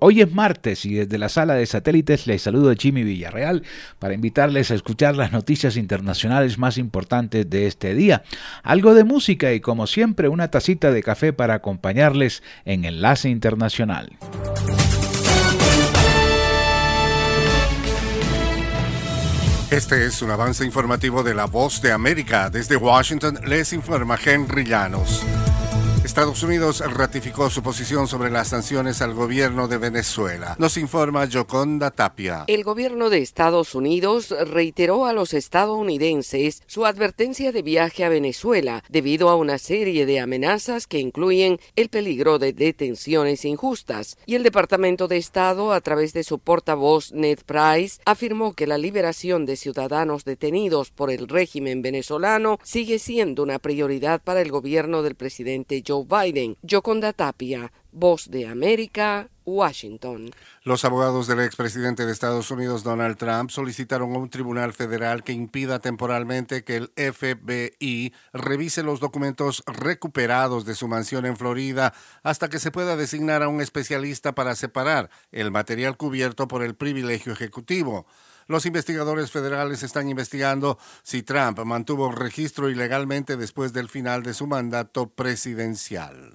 Hoy es martes y desde la sala de satélites les saludo Jimmy Villarreal para invitarles a escuchar las noticias internacionales más importantes de este día. Algo de música y como siempre una tacita de café para acompañarles en Enlace Internacional. Este es un avance informativo de La Voz de América. Desde Washington les informa Henry Llanos. Estados Unidos ratificó su posición sobre las sanciones al gobierno de Venezuela. Nos informa Joconda Tapia. El gobierno de Estados Unidos reiteró a los estadounidenses su advertencia de viaje a Venezuela debido a una serie de amenazas que incluyen el peligro de detenciones injustas. Y el Departamento de Estado, a través de su portavoz Ned Price, afirmó que la liberación de ciudadanos detenidos por el régimen venezolano sigue siendo una prioridad para el gobierno del presidente Biden. Yoconda Tapia, Voz de América, Washington. Los abogados del expresidente de Estados Unidos, Donald Trump, solicitaron a un tribunal federal que impida temporalmente que el FBI revise los documentos recuperados de su mansión en Florida hasta que se pueda designar a un especialista para separar el material cubierto por el privilegio ejecutivo. Los investigadores federales están investigando si Trump mantuvo registro ilegalmente después del final de su mandato presidencial.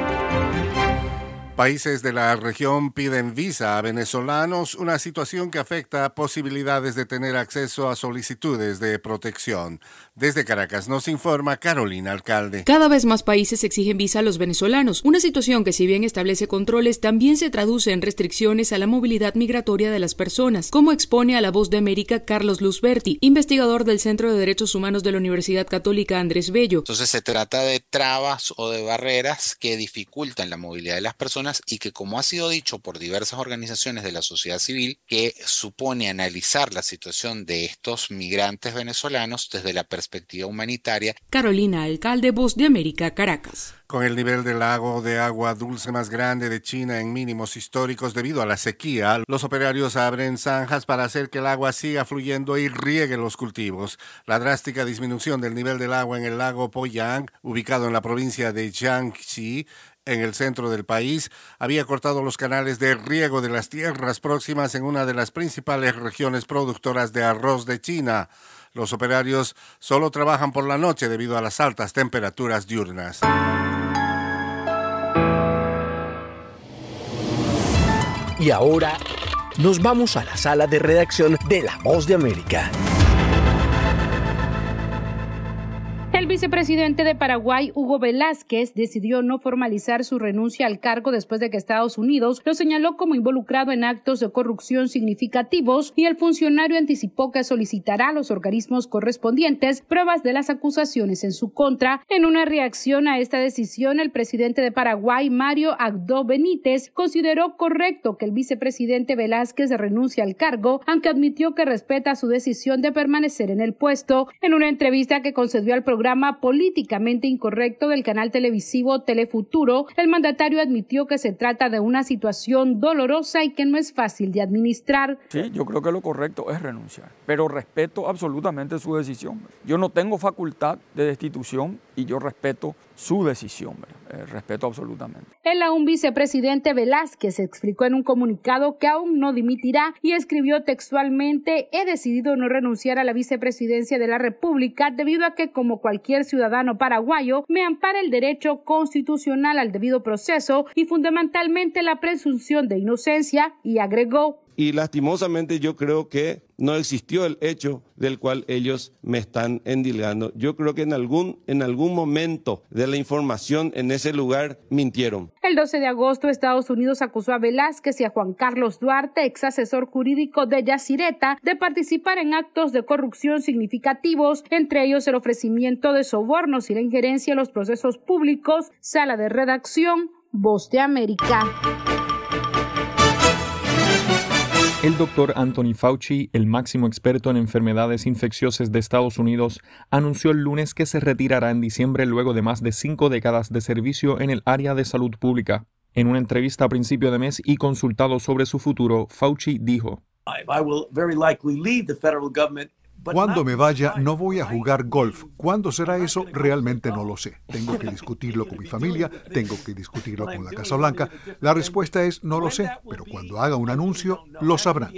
Países de la región piden visa a venezolanos, una situación que afecta posibilidades de tener acceso a solicitudes de protección. Desde Caracas nos informa Carolina Alcalde. Cada vez más países exigen visa a los venezolanos, una situación que si bien establece controles, también se traduce en restricciones a la movilidad migratoria de las personas, como expone a la voz de América Carlos Luzberti, investigador del Centro de Derechos Humanos de la Universidad Católica Andrés Bello. Entonces se trata de trabas o de barreras que dificultan la movilidad de las personas y que, como ha sido dicho por diversas organizaciones de la sociedad civil, que supone analizar la situación de estos migrantes venezolanos desde la perspectiva humanitaria. Carolina Alcalde, Voz de América, Caracas. Con el nivel del lago de agua dulce más grande de China en mínimos históricos debido a la sequía, los operarios abren zanjas para hacer que el agua siga fluyendo y riegue los cultivos. La drástica disminución del nivel del agua en el lago Poyang, ubicado en la provincia de Jiangxi, en el centro del país, había cortado los canales de riego de las tierras próximas en una de las principales regiones productoras de arroz de China. Los operarios solo trabajan por la noche debido a las altas temperaturas diurnas. Y ahora nos vamos a la sala de redacción de La Voz de América. Vicepresidente de Paraguay, Hugo Velázquez, decidió no formalizar su renuncia al cargo después de que Estados Unidos lo señaló como involucrado en actos de corrupción significativos y el funcionario anticipó que solicitará a los organismos correspondientes pruebas de las acusaciones en su contra. En una reacción a esta decisión, el presidente de Paraguay, Mario Agdo Benítez, consideró correcto que el vicepresidente Velázquez renuncie al cargo, aunque admitió que respeta su decisión de permanecer en el puesto. En una entrevista que concedió al programa políticamente incorrecto del canal televisivo Telefuturo, el mandatario admitió que se trata de una situación dolorosa y que no es fácil de administrar. Sí, yo creo que lo correcto es renunciar, pero respeto absolutamente su decisión. Yo no tengo facultad de destitución y yo respeto su decisión, eh, respeto absolutamente. El aún vicepresidente Velázquez explicó en un comunicado que aún no dimitirá y escribió textualmente, he decidido no renunciar a la vicepresidencia de la República debido a que como cualquier ciudadano paraguayo me ampara el derecho constitucional al debido proceso y fundamentalmente la presunción de inocencia y agregó, y lastimosamente yo creo que no existió el hecho del cual ellos me están endilgando. Yo creo que en algún, en algún momento de la información en ese lugar mintieron. El 12 de agosto, Estados Unidos acusó a Velázquez y a Juan Carlos Duarte, ex asesor jurídico de Yacireta, de participar en actos de corrupción significativos, entre ellos el ofrecimiento de sobornos y la injerencia en los procesos públicos. Sala de redacción, Voz de América. El doctor Anthony Fauci, el máximo experto en enfermedades infecciosas de Estados Unidos, anunció el lunes que se retirará en diciembre luego de más de cinco décadas de servicio en el área de salud pública. En una entrevista a principio de mes y consultado sobre su futuro, Fauci dijo, cuando me vaya no voy a jugar golf. ¿Cuándo será eso? Realmente no lo sé. Tengo que discutirlo con mi familia, tengo que discutirlo con la Casa Blanca. La respuesta es no lo sé, pero cuando haga un anuncio lo sabrán.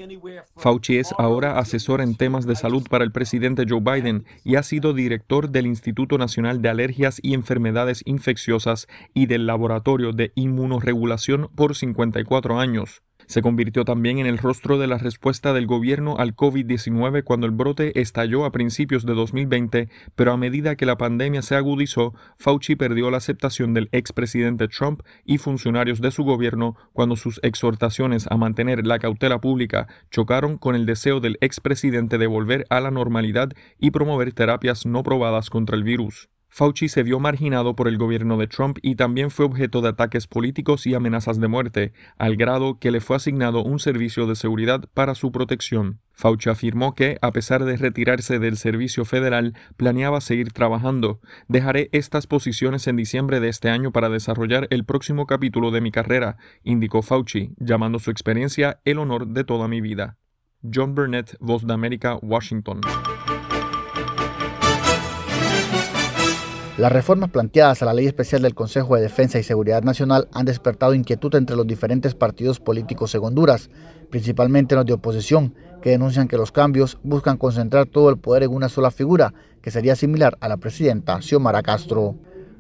Fauci es ahora asesor en temas de salud para el presidente Joe Biden y ha sido director del Instituto Nacional de Alergias y Enfermedades Infecciosas y del Laboratorio de Inmunoregulación por 54 años. Se convirtió también en el rostro de la respuesta del gobierno al COVID-19 cuando el brote estalló a principios de 2020, pero a medida que la pandemia se agudizó, Fauci perdió la aceptación del expresidente Trump y funcionarios de su gobierno cuando sus exhortaciones a mantener la cautela pública chocaron con el deseo del expresidente de volver a la normalidad y promover terapias no probadas contra el virus. Fauci se vio marginado por el gobierno de Trump y también fue objeto de ataques políticos y amenazas de muerte, al grado que le fue asignado un servicio de seguridad para su protección. Fauci afirmó que, a pesar de retirarse del servicio federal, planeaba seguir trabajando. Dejaré estas posiciones en diciembre de este año para desarrollar el próximo capítulo de mi carrera, indicó Fauci, llamando su experiencia el honor de toda mi vida. John Burnett, Voz de América, Washington. Las reformas planteadas a la Ley Especial del Consejo de Defensa y Seguridad Nacional han despertado inquietud entre los diferentes partidos políticos en Honduras, principalmente los de oposición, que denuncian que los cambios buscan concentrar todo el poder en una sola figura, que sería similar a la presidenta Xiomara Castro.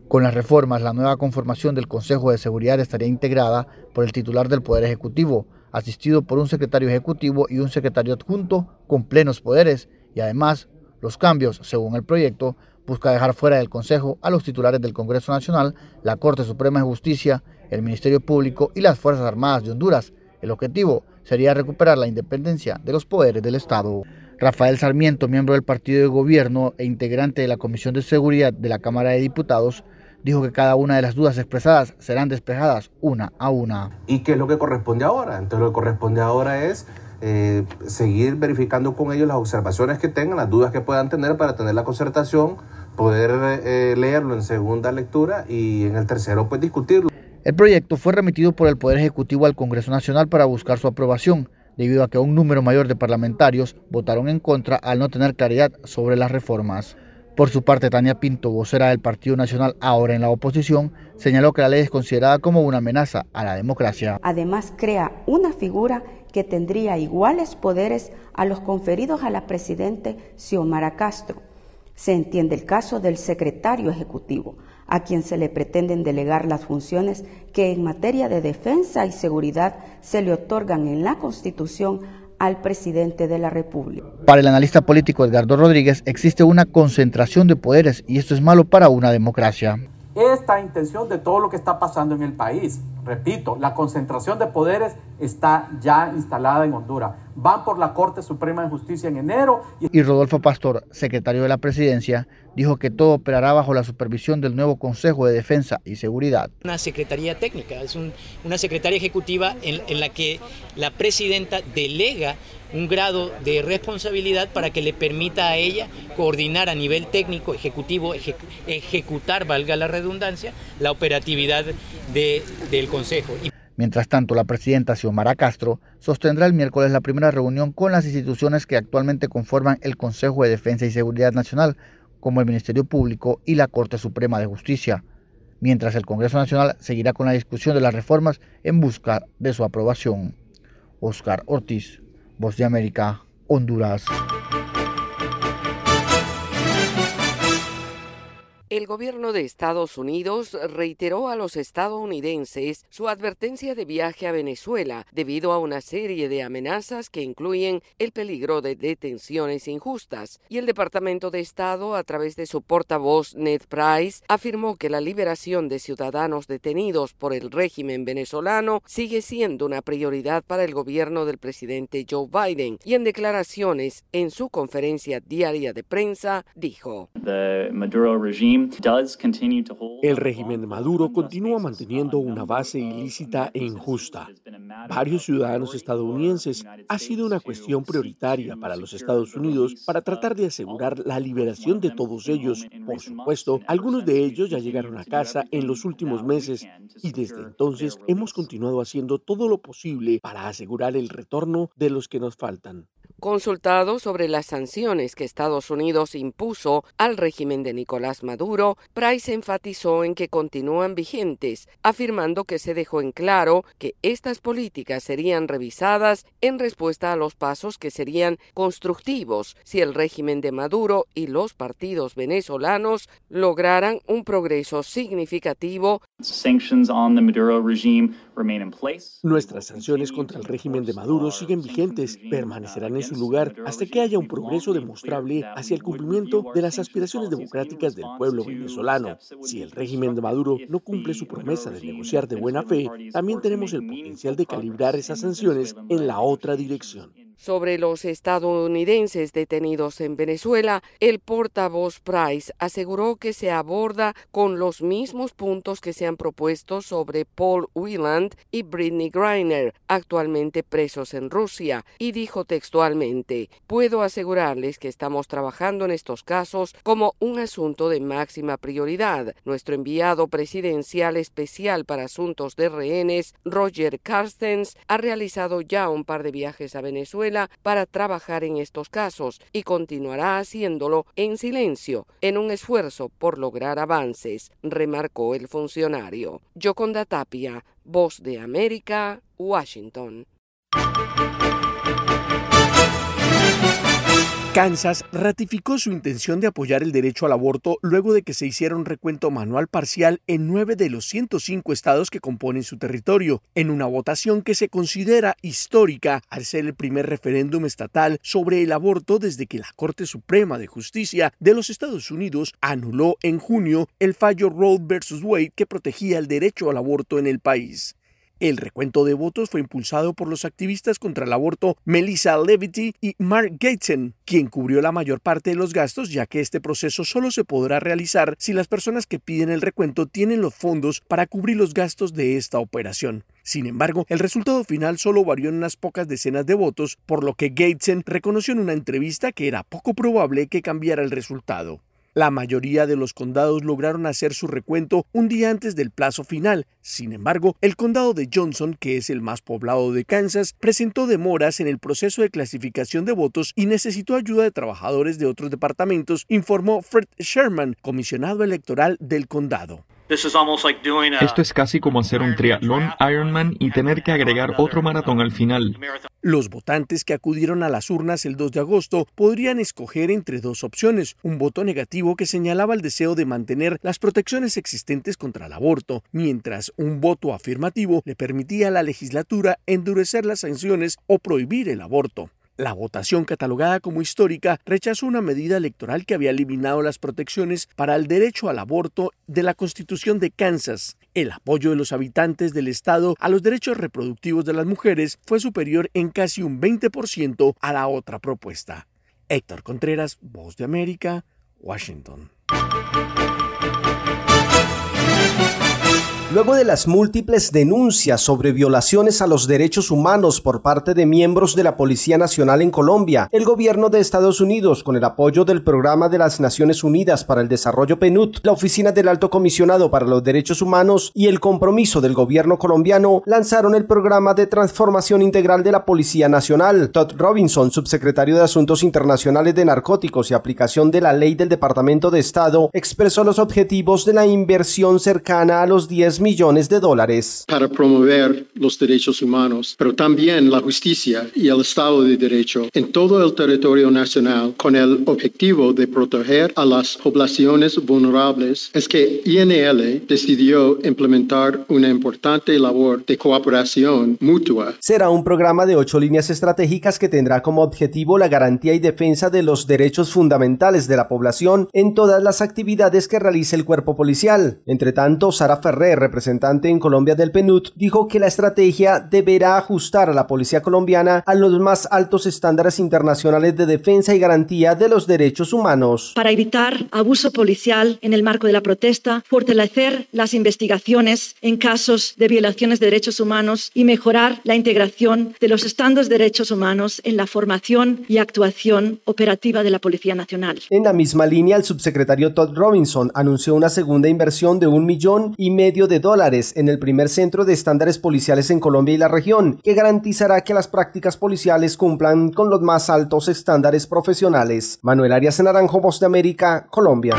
Con las reformas, la nueva conformación del Consejo de Seguridad estaría integrada por el titular del Poder Ejecutivo, asistido por un secretario ejecutivo y un secretario adjunto con plenos poderes, y además, los cambios, según el proyecto, busca dejar fuera del Consejo a los titulares del Congreso Nacional, la Corte Suprema de Justicia, el Ministerio Público y las Fuerzas Armadas de Honduras. El objetivo sería recuperar la independencia de los poderes del Estado. Rafael Sarmiento, miembro del partido de gobierno e integrante de la Comisión de Seguridad de la Cámara de Diputados, dijo que cada una de las dudas expresadas serán despejadas una a una. ¿Y qué es lo que corresponde ahora? Entonces lo que corresponde ahora es eh, seguir verificando con ellos las observaciones que tengan, las dudas que puedan tener para tener la concertación, poder eh, leerlo en segunda lectura y en el tercero pues discutirlo. El proyecto fue remitido por el Poder Ejecutivo al Congreso Nacional para buscar su aprobación, debido a que un número mayor de parlamentarios votaron en contra al no tener claridad sobre las reformas. Por su parte, Tania Pinto, vocera del Partido Nacional, ahora en la oposición, señaló que la ley es considerada como una amenaza a la democracia. Además, crea una figura que tendría iguales poderes a los conferidos a la presidente Xiomara Castro. Se entiende el caso del secretario ejecutivo, a quien se le pretenden delegar las funciones que en materia de defensa y seguridad se le otorgan en la Constitución al presidente de la República. Para el analista político Edgardo Rodríguez existe una concentración de poderes y esto es malo para una democracia. Esta intención de todo lo que está pasando en el país repito, la concentración de poderes está ya instalada en Honduras. Van por la Corte Suprema de Justicia en enero. Y, Rodolfo Pastor, secretario de la presidencia, dijo que todo operará bajo la supervisión del nuevo Consejo de Defensa y Seguridad. Una secretaría técnica, es una secretaría ejecutiva en, en la que la presidenta delega un grado de responsabilidad para que le permita a ella coordinar a nivel técnico, ejecutivo, ejecutar, valga la redundancia, la operatividad del Consejo. Mientras tanto, la presidenta Xiomara Castro sostendrá el miércoles la primera reunión con las instituciones que actualmente conforman el Consejo de Defensa y Seguridad Nacional, como el Ministerio Público y la Corte Suprema de Justicia, mientras el Congreso Nacional seguirá con la discusión de las reformas en busca de su aprobación. Oscar Ortiz, Voz de América, Honduras. El gobierno de Estados Unidos reiteró a los estadounidenses su advertencia de viaje a Venezuela debido a una serie de amenazas que incluyen el peligro de detenciones injustas. Y el Departamento de Estado, a través de su portavoz Ned Price, afirmó que la liberación de ciudadanos detenidos por el régimen venezolano sigue siendo una prioridad para el gobierno del presidente Joe Biden. Y en declaraciones en su conferencia diaria de prensa, dijo: el régimen de Maduro continúa manteniendo una base ilícita e injusta. Varios ciudadanos estadounidenses ha sido una cuestión prioritaria para los Estados Unidos para tratar de asegurar la liberación de todos ellos. Por supuesto, algunos de ellos ya llegaron a casa en los últimos meses y desde entonces hemos continuado haciendo todo lo posible para asegurar el retorno de los que nos faltan. Consultado sobre las sanciones que Estados Unidos impuso al régimen de Nicolás Maduro, Price enfatizó en que continúan vigentes, afirmando que se dejó en claro que estas políticas serían revisadas en respuesta a los pasos que serían constructivos si el régimen de Maduro y los partidos venezolanos lograran un progreso significativo. Nuestras sanciones contra el régimen de Maduro siguen vigentes, permanecerán en su lugar hasta que haya un progreso demostrable hacia el cumplimiento de las aspiraciones democráticas del pueblo venezolano. Si el régimen de Maduro no cumple su promesa de negociar de buena fe, también tenemos el potencial de calibrar esas sanciones en la otra dirección sobre los estadounidenses detenidos en Venezuela, el portavoz Price aseguró que se aborda con los mismos puntos que se han propuesto sobre Paul Wieland y Britney Griner, actualmente presos en Rusia, y dijo textualmente, puedo asegurarles que estamos trabajando en estos casos como un asunto de máxima prioridad. Nuestro enviado presidencial especial para asuntos de rehenes, Roger Carstens, ha realizado ya un par de viajes a Venezuela para trabajar en estos casos y continuará haciéndolo en silencio en un esfuerzo por lograr avances, remarcó el funcionario. Yoconda Tapia, Voz de América, Washington. Kansas ratificó su intención de apoyar el derecho al aborto luego de que se hiciera un recuento manual parcial en nueve de los 105 estados que componen su territorio, en una votación que se considera histórica al ser el primer referéndum estatal sobre el aborto desde que la Corte Suprema de Justicia de los Estados Unidos anuló en junio el fallo Roe vs. Wade que protegía el derecho al aborto en el país. El recuento de votos fue impulsado por los activistas contra el aborto Melissa Levity y Mark Gateson, quien cubrió la mayor parte de los gastos, ya que este proceso solo se podrá realizar si las personas que piden el recuento tienen los fondos para cubrir los gastos de esta operación. Sin embargo, el resultado final solo varió en unas pocas decenas de votos, por lo que Gateson reconoció en una entrevista que era poco probable que cambiara el resultado. La mayoría de los condados lograron hacer su recuento un día antes del plazo final. Sin embargo, el condado de Johnson, que es el más poblado de Kansas, presentó demoras en el proceso de clasificación de votos y necesitó ayuda de trabajadores de otros departamentos, informó Fred Sherman, comisionado electoral del condado. Esto es casi como hacer un triatlón Ironman y tener que agregar otro maratón al final. Los votantes que acudieron a las urnas el 2 de agosto podrían escoger entre dos opciones, un voto negativo que señalaba el deseo de mantener las protecciones existentes contra el aborto, mientras un voto afirmativo le permitía a la legislatura endurecer las sanciones o prohibir el aborto. La votación catalogada como histórica rechazó una medida electoral que había eliminado las protecciones para el derecho al aborto de la Constitución de Kansas. El apoyo de los habitantes del estado a los derechos reproductivos de las mujeres fue superior en casi un 20% a la otra propuesta. Héctor Contreras, Voz de América, Washington. Luego de las múltiples denuncias sobre violaciones a los derechos humanos por parte de miembros de la Policía Nacional en Colombia, el gobierno de Estados Unidos, con el apoyo del Programa de las Naciones Unidas para el Desarrollo PNUD, la Oficina del Alto Comisionado para los Derechos Humanos y el compromiso del gobierno colombiano, lanzaron el programa de transformación integral de la Policía Nacional. Todd Robinson, subsecretario de Asuntos Internacionales de Narcóticos y aplicación de la ley del Departamento de Estado, expresó los objetivos de la inversión cercana a los 10 millones de dólares. Para promover los derechos humanos, pero también la justicia y el Estado de Derecho en todo el territorio nacional con el objetivo de proteger a las poblaciones vulnerables, es que INL decidió implementar una importante labor de cooperación mutua. Será un programa de ocho líneas estratégicas que tendrá como objetivo la garantía y defensa de los derechos fundamentales de la población en todas las actividades que realice el cuerpo policial. Entre tanto, Sara Ferrer, representante en Colombia del PNUD, dijo que la estrategia deberá ajustar a la policía colombiana a los más altos estándares internacionales de defensa y garantía de los derechos humanos. Para evitar abuso policial en el marco de la protesta, fortalecer las investigaciones en casos de violaciones de derechos humanos y mejorar la integración de los estándares de derechos humanos en la formación y actuación operativa de la Policía Nacional. En la misma línea, el subsecretario Todd Robinson anunció una segunda inversión de un millón y medio de dólares en el primer centro de estándares policiales en Colombia y la región, que garantizará que las prácticas policiales cumplan con los más altos estándares profesionales. Manuel Arias Naranjo, Voz de América, Colombia.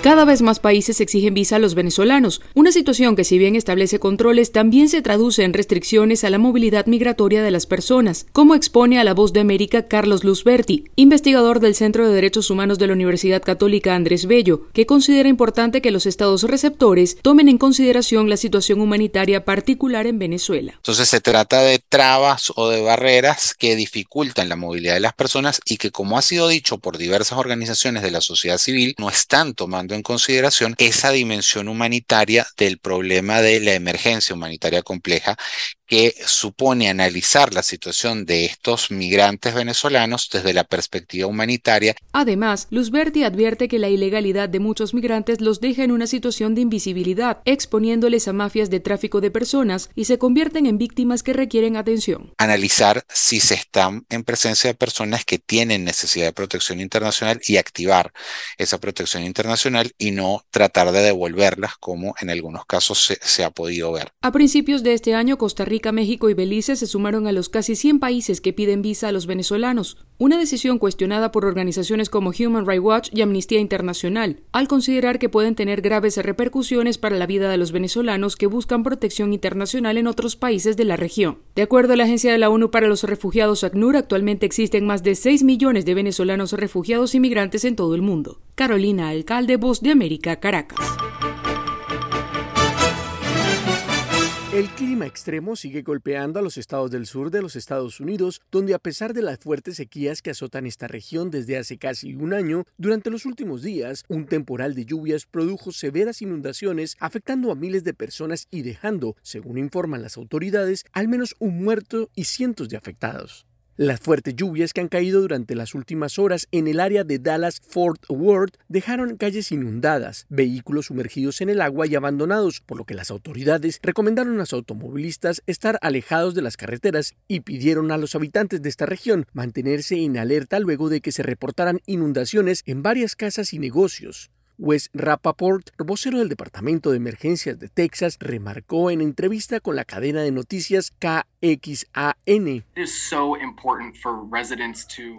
Cada vez más países exigen visa a los venezolanos, una situación que si bien establece controles, también se traduce en restricciones a la movilidad migratoria de las personas, como expone a la voz de América Carlos Luzberti, investigador del Centro de Derechos Humanos de la Universidad Católica Andrés Bello, que considera importante que los estados receptores tomen en consideración la situación humanitaria particular en Venezuela. Entonces se trata de trabas o de barreras que dificultan la movilidad de las personas y que, como ha sido dicho por diversas organizaciones de la sociedad civil, no están tomando en consideración esa dimensión humanitaria del problema de la emergencia humanitaria compleja que supone analizar la situación de estos migrantes venezolanos desde la perspectiva humanitaria. Además, Luzberti advierte que la ilegalidad de muchos migrantes los deja en una situación de invisibilidad, exponiéndoles a mafias de tráfico de personas y se convierten en víctimas que requieren atención. Analizar si se están en presencia de personas que tienen necesidad de protección internacional y activar esa protección internacional y no tratar de devolverlas como en algunos casos se, se ha podido ver. A principios de este año, Costa Rica México y Belice se sumaron a los casi 100 países que piden visa a los venezolanos, una decisión cuestionada por organizaciones como Human Rights Watch y Amnistía Internacional, al considerar que pueden tener graves repercusiones para la vida de los venezolanos que buscan protección internacional en otros países de la región. De acuerdo a la Agencia de la ONU para los Refugiados ACNUR, actualmente existen más de 6 millones de venezolanos refugiados y migrantes en todo el mundo. Carolina Alcalde, Voz de América, Caracas. El clima extremo sigue golpeando a los estados del sur de los Estados Unidos, donde a pesar de las fuertes sequías que azotan esta región desde hace casi un año, durante los últimos días, un temporal de lluvias produjo severas inundaciones afectando a miles de personas y dejando, según informan las autoridades, al menos un muerto y cientos de afectados. Las fuertes lluvias que han caído durante las últimas horas en el área de Dallas-Fort Worth dejaron calles inundadas, vehículos sumergidos en el agua y abandonados, por lo que las autoridades recomendaron a los automovilistas estar alejados de las carreteras y pidieron a los habitantes de esta región mantenerse en alerta luego de que se reportaran inundaciones en varias casas y negocios. Wes Rappaport, vocero del Departamento de Emergencias de Texas, remarcó en entrevista con la cadena de noticias KXAN.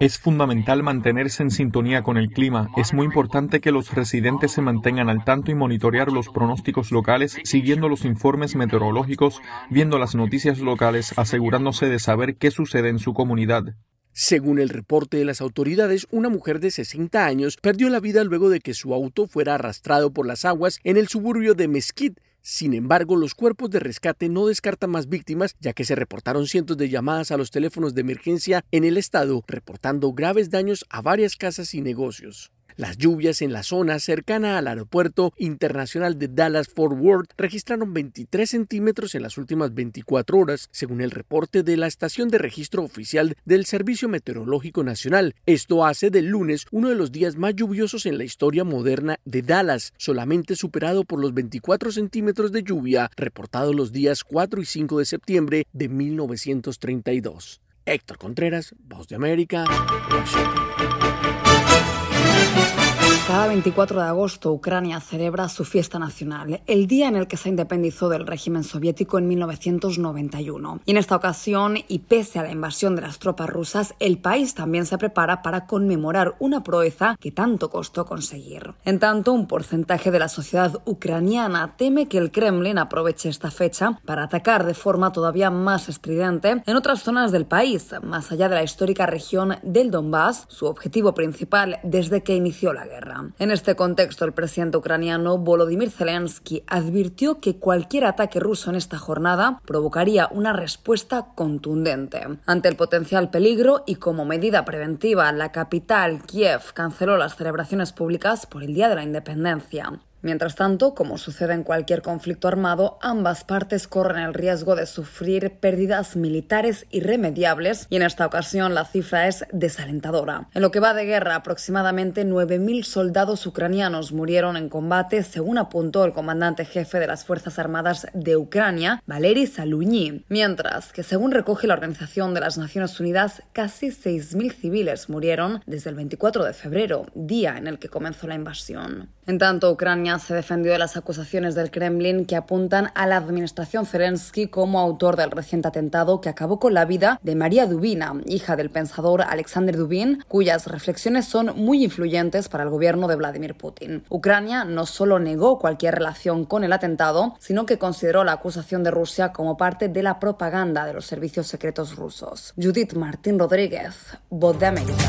Es fundamental mantenerse en sintonía con el clima. Es muy importante que los residentes se mantengan al tanto y monitorear los pronósticos locales, siguiendo los informes meteorológicos, viendo las noticias locales, asegurándose de saber qué sucede en su comunidad. Según el reporte de las autoridades, una mujer de 60 años perdió la vida luego de que su auto fuera arrastrado por las aguas en el suburbio de Mesquite. Sin embargo, los cuerpos de rescate no descartan más víctimas, ya que se reportaron cientos de llamadas a los teléfonos de emergencia en el estado, reportando graves daños a varias casas y negocios. Las lluvias en la zona cercana al aeropuerto internacional de Dallas-Fort Worth registraron 23 centímetros en las últimas 24 horas, según el reporte de la estación de registro oficial del Servicio Meteorológico Nacional. Esto hace del lunes uno de los días más lluviosos en la historia moderna de Dallas, solamente superado por los 24 centímetros de lluvia reportados los días 4 y 5 de septiembre de 1932. Héctor Contreras, Voz de América. Thank you. Cada 24 de agosto Ucrania celebra su fiesta nacional, el día en el que se independizó del régimen soviético en 1991. Y en esta ocasión, y pese a la invasión de las tropas rusas, el país también se prepara para conmemorar una proeza que tanto costó conseguir. En tanto, un porcentaje de la sociedad ucraniana teme que el Kremlin aproveche esta fecha para atacar de forma todavía más estridente en otras zonas del país, más allá de la histórica región del Donbass, su objetivo principal desde que inició la guerra. En este contexto, el presidente ucraniano Volodymyr Zelensky advirtió que cualquier ataque ruso en esta jornada provocaría una respuesta contundente. Ante el potencial peligro y como medida preventiva, la capital, Kiev, canceló las celebraciones públicas por el Día de la Independencia. Mientras tanto, como sucede en cualquier conflicto armado, ambas partes corren el riesgo de sufrir pérdidas militares irremediables y en esta ocasión la cifra es desalentadora. En lo que va de guerra, aproximadamente 9.000 soldados ucranianos murieron en combate, según apuntó el comandante jefe de las Fuerzas Armadas de Ucrania, Valery Saluni, mientras que según recoge la Organización de las Naciones Unidas, casi 6.000 civiles murieron desde el 24 de febrero, día en el que comenzó la invasión. En tanto, Ucrania se defendió de las acusaciones del Kremlin que apuntan a la administración Zelensky como autor del reciente atentado que acabó con la vida de María Dubina, hija del pensador Alexander Dubin, cuyas reflexiones son muy influyentes para el gobierno de Vladimir Putin. Ucrania no solo negó cualquier relación con el atentado, sino que consideró la acusación de Rusia como parte de la propaganda de los servicios secretos rusos. Judith Martín Rodríguez, Voz de América.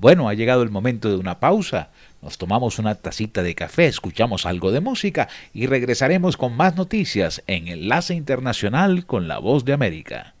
Bueno, ha llegado el momento de una pausa. Nos tomamos una tacita de café, escuchamos algo de música y regresaremos con más noticias en Enlace Internacional con la Voz de América.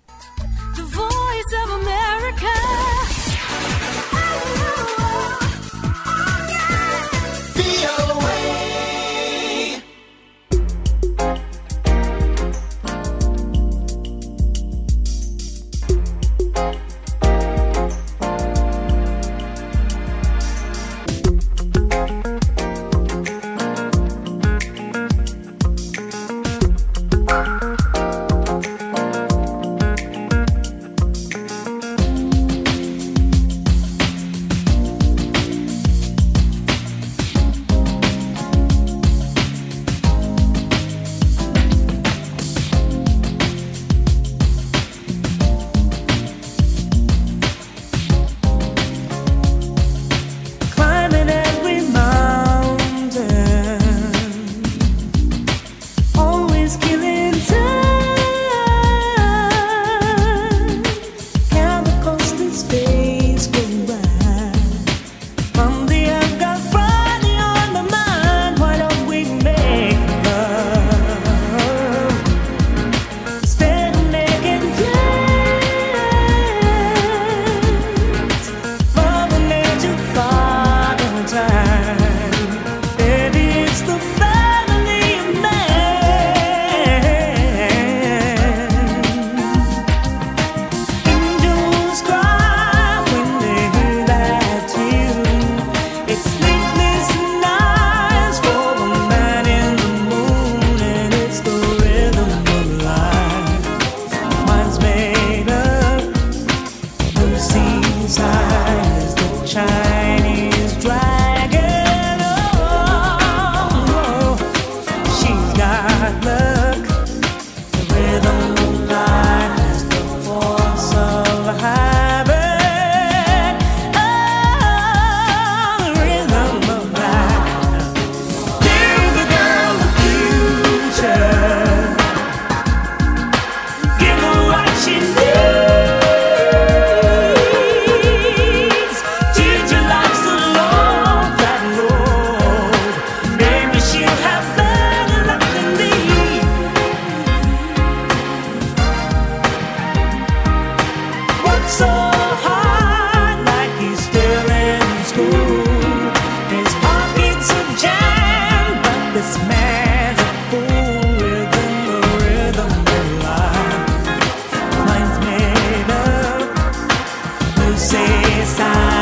princesa.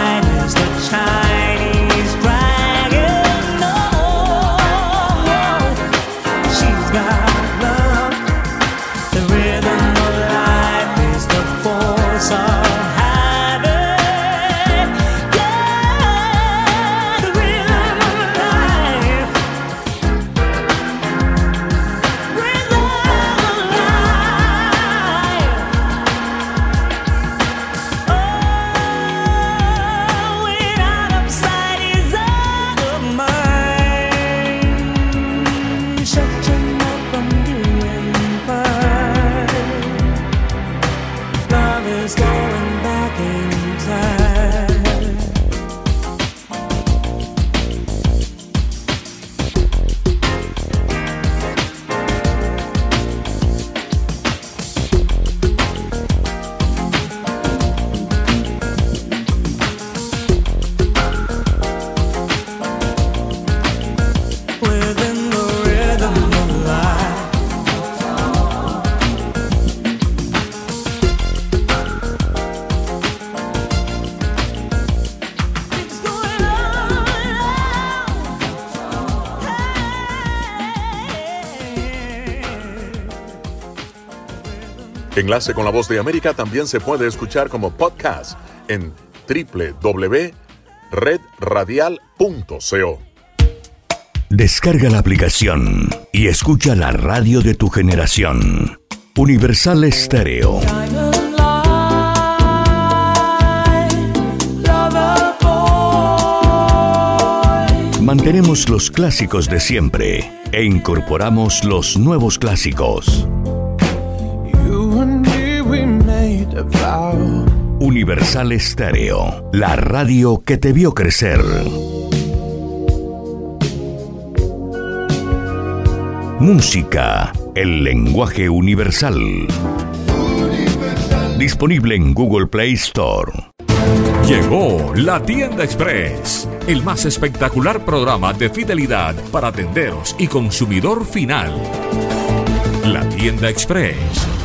Enlace con la voz de América también se puede escuchar como podcast en www.redradial.co. Descarga la aplicación y escucha la radio de tu generación. Universal Estéreo. Mantenemos los clásicos de siempre e incorporamos los nuevos clásicos. Universal Estéreo, la radio que te vio crecer. Música, el lenguaje universal. Disponible en Google Play Store. Llegó la Tienda Express, el más espectacular programa de fidelidad para tenderos y consumidor final. La Tienda Express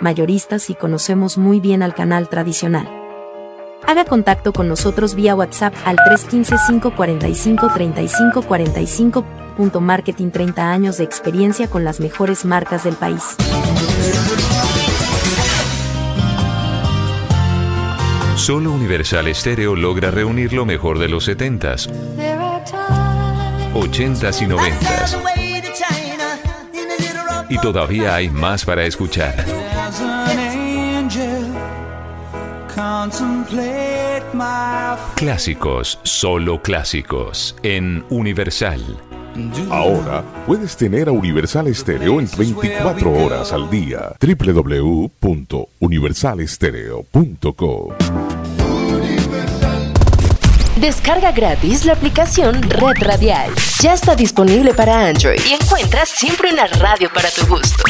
mayoristas y conocemos muy bien al canal tradicional. Haga contacto con nosotros vía WhatsApp al 315-545-3545. Marketing 30 años de experiencia con las mejores marcas del país. Solo Universal Estéreo logra reunir lo mejor de los 70s, 80s y 90s. Y todavía hay más para escuchar. Clásicos, solo clásicos, en Universal. Ahora puedes tener a Universal Estéreo en 24 horas al día. www.universalestereo.co Descarga gratis la aplicación Red Radial. Ya está disponible para Android y encuentras siempre una radio para tu gusto.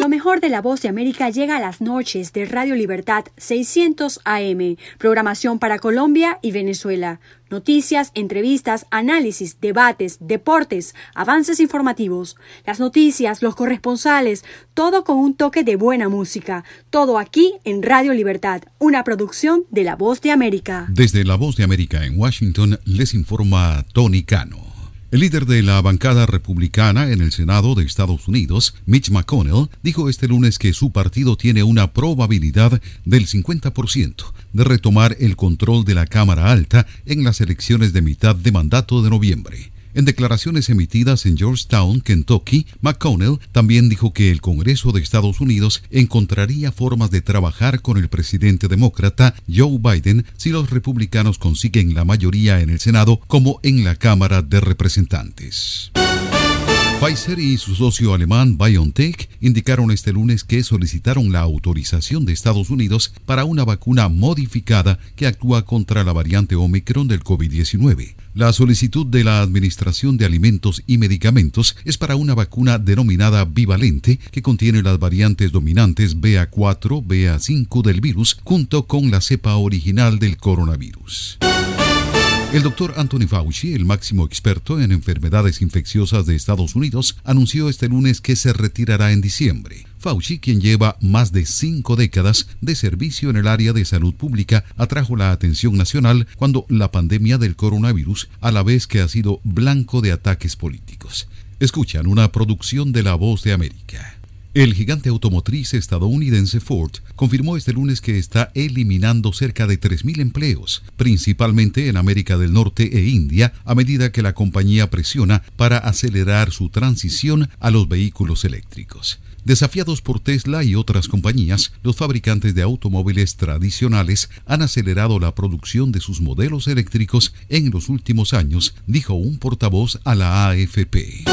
Lo mejor de la voz de América llega a las noches de Radio Libertad 600 AM, programación para Colombia y Venezuela. Noticias, entrevistas, análisis, debates, deportes, avances informativos, las noticias, los corresponsales, todo con un toque de buena música. Todo aquí en Radio Libertad, una producción de La Voz de América. Desde La Voz de América en Washington les informa Tony Cano. El líder de la bancada republicana en el Senado de Estados Unidos, Mitch McConnell, dijo este lunes que su partido tiene una probabilidad del 50% de retomar el control de la Cámara Alta en las elecciones de mitad de mandato de noviembre. En declaraciones emitidas en Georgetown, Kentucky, McConnell también dijo que el Congreso de Estados Unidos encontraría formas de trabajar con el presidente demócrata Joe Biden si los republicanos consiguen la mayoría en el Senado como en la Cámara de Representantes. Pfizer y su socio alemán BioNTech indicaron este lunes que solicitaron la autorización de Estados Unidos para una vacuna modificada que actúa contra la variante Omicron del COVID-19. La solicitud de la Administración de Alimentos y Medicamentos es para una vacuna denominada bivalente que contiene las variantes dominantes BA4, BA5 del virus junto con la cepa original del coronavirus. El doctor Anthony Fauci, el máximo experto en enfermedades infecciosas de Estados Unidos, anunció este lunes que se retirará en diciembre. Fauci, quien lleva más de cinco décadas de servicio en el área de salud pública, atrajo la atención nacional cuando la pandemia del coronavirus, a la vez que ha sido blanco de ataques políticos. Escuchan una producción de La Voz de América. El gigante automotriz estadounidense Ford confirmó este lunes que está eliminando cerca de 3.000 empleos, principalmente en América del Norte e India, a medida que la compañía presiona para acelerar su transición a los vehículos eléctricos. Desafiados por Tesla y otras compañías, los fabricantes de automóviles tradicionales han acelerado la producción de sus modelos eléctricos en los últimos años, dijo un portavoz a la AFP.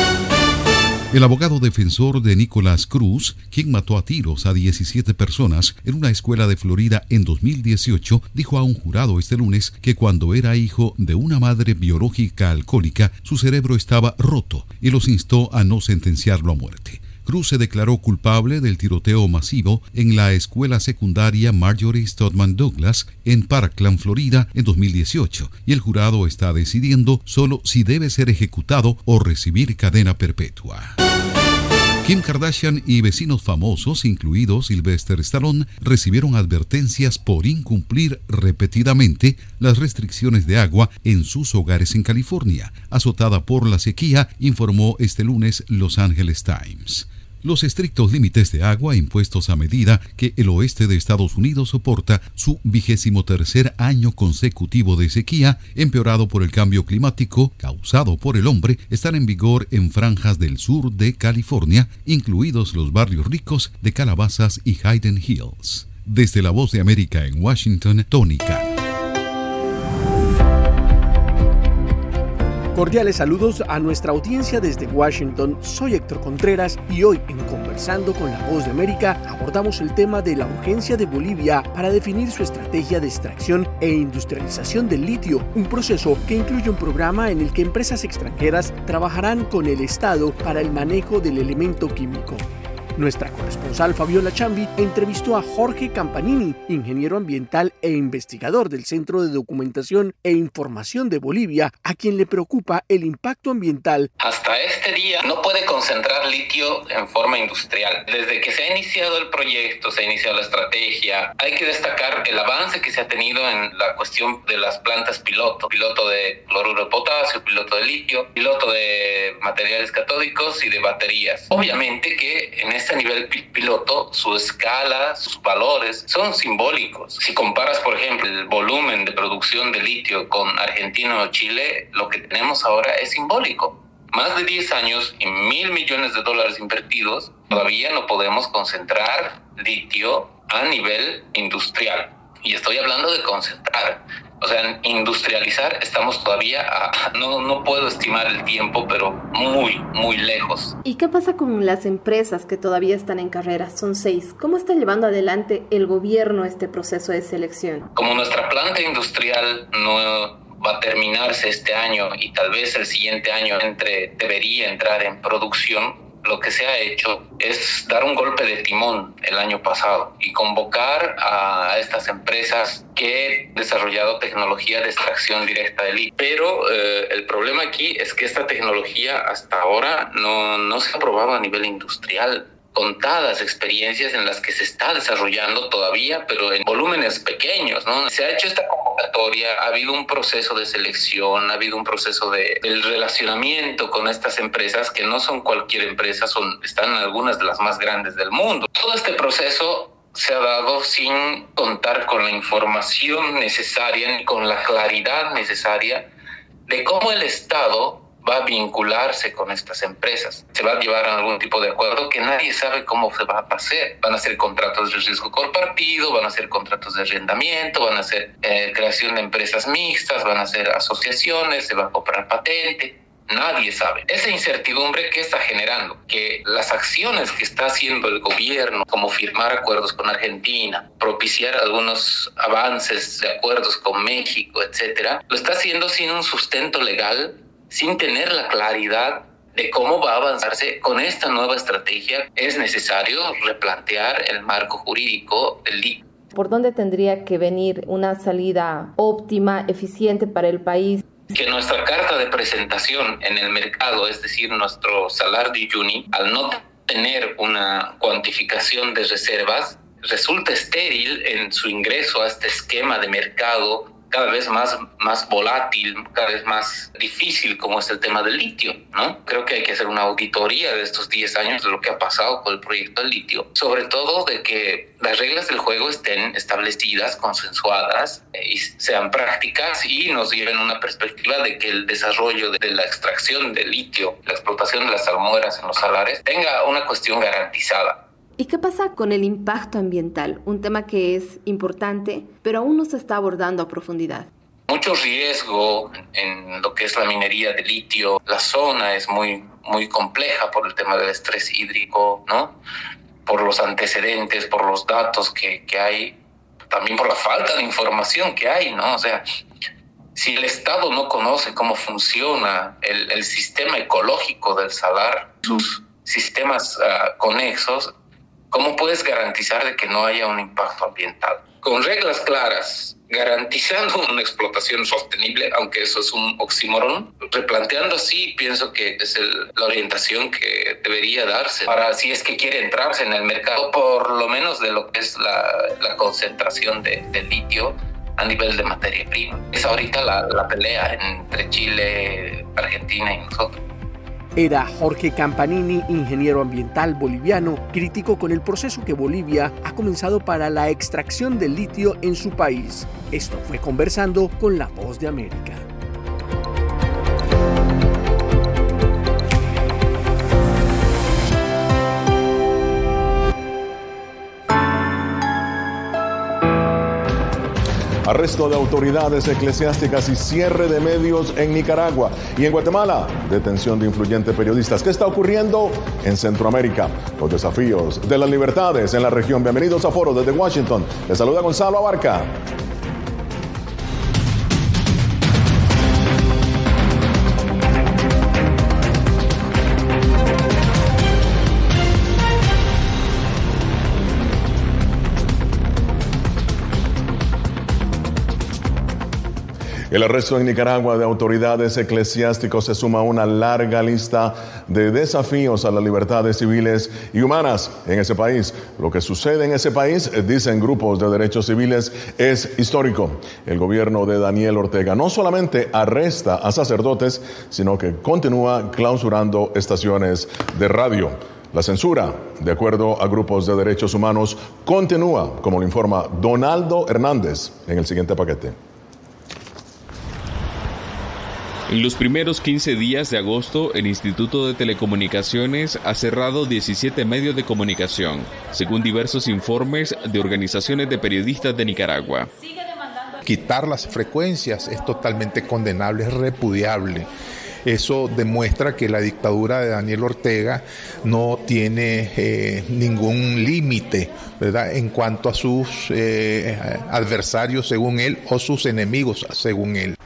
El abogado defensor de Nicolás Cruz, quien mató a tiros a 17 personas en una escuela de Florida en 2018, dijo a un jurado este lunes que cuando era hijo de una madre biológica alcohólica, su cerebro estaba roto y los instó a no sentenciarlo a muerte. Cruz se declaró culpable del tiroteo masivo en la escuela secundaria Marjorie Stoneman Douglas en Parkland, Florida, en 2018, y el jurado está decidiendo solo si debe ser ejecutado o recibir cadena perpetua. Kim Kardashian y vecinos famosos, incluidos Sylvester Stallone, recibieron advertencias por incumplir repetidamente las restricciones de agua en sus hogares en California, azotada por la sequía, informó este lunes Los Angeles Times. Los estrictos límites de agua impuestos a medida que el oeste de Estados Unidos soporta su vigésimo tercer año consecutivo de sequía, empeorado por el cambio climático causado por el hombre, están en vigor en franjas del sur de California, incluidos los barrios ricos de Calabazas y Hayden Hills. Desde la Voz de América en Washington, Tony Cordiales saludos a nuestra audiencia desde Washington. Soy Héctor Contreras y hoy en Conversando con la Voz de América abordamos el tema de la urgencia de Bolivia para definir su estrategia de extracción e industrialización del litio, un proceso que incluye un programa en el que empresas extranjeras trabajarán con el Estado para el manejo del elemento químico. Nuestra corresponsal Fabiola Chambi entrevistó a Jorge Campanini, ingeniero ambiental e investigador del Centro de Documentación e Información de Bolivia, a quien le preocupa el impacto ambiental. Hasta este día no puede concentrar litio en forma industrial. Desde que se ha iniciado el proyecto, se ha iniciado la estrategia, hay que destacar el avance que se ha tenido en la cuestión de las plantas piloto, piloto de cloruro de potasio, piloto de litio, piloto de materiales catódicos y de baterías. Obviamente que en este a nivel piloto, su escala, sus valores son simbólicos. Si comparas, por ejemplo, el volumen de producción de litio con Argentina o Chile, lo que tenemos ahora es simbólico. Más de 10 años y mil millones de dólares invertidos, todavía no podemos concentrar litio a nivel industrial. Y estoy hablando de concentrar. O sea, industrializar estamos todavía, no, no puedo estimar el tiempo, pero muy, muy lejos. ¿Y qué pasa con las empresas que todavía están en carrera? Son seis. ¿Cómo está llevando adelante el gobierno este proceso de selección? Como nuestra planta industrial no va a terminarse este año y tal vez el siguiente año entre, debería entrar en producción, lo que se ha hecho es dar un golpe de timón el año pasado y convocar a estas empresas que han desarrollado tecnología de extracción directa de litio. Pero eh, el problema aquí es que esta tecnología hasta ahora no, no se ha probado a nivel industrial contadas experiencias en las que se está desarrollando todavía, pero en volúmenes pequeños, ¿no? Se ha hecho esta convocatoria, ha habido un proceso de selección, ha habido un proceso de, del relacionamiento con estas empresas que no son cualquier empresa, son, están algunas de las más grandes del mundo. Todo este proceso se ha dado sin contar con la información necesaria ni con la claridad necesaria de cómo el Estado va a vincularse con estas empresas. Se va a llevar a algún tipo de acuerdo que nadie sabe cómo se va a hacer. Van a ser contratos de riesgo compartido, van a ser contratos de arrendamiento, van a ser eh, creación de empresas mixtas, van a ser asociaciones, se va a comprar patente. Nadie sabe. Esa incertidumbre que está generando, que las acciones que está haciendo el gobierno, como firmar acuerdos con Argentina, propiciar algunos avances de acuerdos con México, etcétera, lo está haciendo sin un sustento legal, sin tener la claridad de cómo va a avanzarse con esta nueva estrategia, es necesario replantear el marco jurídico del litio. ¿Por dónde tendría que venir una salida óptima, eficiente para el país? que nuestra carta de presentación en el mercado, es decir, nuestro salario Juni, al no tener una cuantificación de reservas, resulta estéril en su ingreso a este esquema de mercado cada vez más, más volátil, cada vez más difícil como es el tema del litio, ¿no? Creo que hay que hacer una auditoría de estos 10 años de lo que ha pasado con el proyecto del litio, sobre todo de que las reglas del juego estén establecidas, consensuadas eh, y sean prácticas y nos lleven una perspectiva de que el desarrollo de la extracción de litio, la explotación de las salmueras en los salares, tenga una cuestión garantizada. ¿Y qué pasa con el impacto ambiental? Un tema que es importante, pero aún no se está abordando a profundidad. Mucho riesgo en lo que es la minería de litio. La zona es muy, muy compleja por el tema del estrés hídrico, ¿no? Por los antecedentes, por los datos que, que hay, también por la falta de información que hay, ¿no? O sea, si el Estado no conoce cómo funciona el, el sistema ecológico del salar, sus sistemas uh, conexos, ¿cómo puedes garantizar de que no haya un impacto ambiental? Con reglas claras, garantizando una explotación sostenible, aunque eso es un oxímoron, replanteando así, pienso que es la orientación que debería darse para si es que quiere entrarse en el mercado, por lo menos de lo que es la, concentración de, litio a nivel de materia prima. Es ahorita la, la pelea entre Chile, Argentina y nosotros. Era Jorge Campanini, ingeniero ambiental boliviano, crítico con el proceso que Bolivia ha comenzado para la extracción del litio en su país. Esto fue conversando con La Voz de América. Arresto de autoridades eclesiásticas y cierre de medios en Nicaragua. Y en Guatemala, detención de influyentes periodistas. ¿Qué está ocurriendo en Centroamérica? Los desafíos de las libertades en la región. Bienvenidos a Foro desde Washington. Les saluda Gonzalo Abarca. El arresto en Nicaragua de autoridades eclesiásticos se suma a una larga lista de desafíos a las libertades civiles y humanas en ese país. Lo que sucede en ese país, dicen grupos de derechos civiles, es histórico. El gobierno de Daniel Ortega no solamente arresta a sacerdotes, sino que continúa clausurando estaciones de radio. La censura, de acuerdo a grupos de derechos humanos, continúa, como lo informa Donaldo Hernández en el siguiente paquete. En los primeros 15 días de agosto, el Instituto de Telecomunicaciones ha cerrado 17 medios de comunicación, según diversos informes de organizaciones de periodistas de Nicaragua. Quitar las frecuencias es totalmente condenable, es repudiable. Eso demuestra que la dictadura de Daniel Ortega no tiene eh, ningún límite. En cuanto a sus eh, adversarios, según él, o sus enemigos, según él.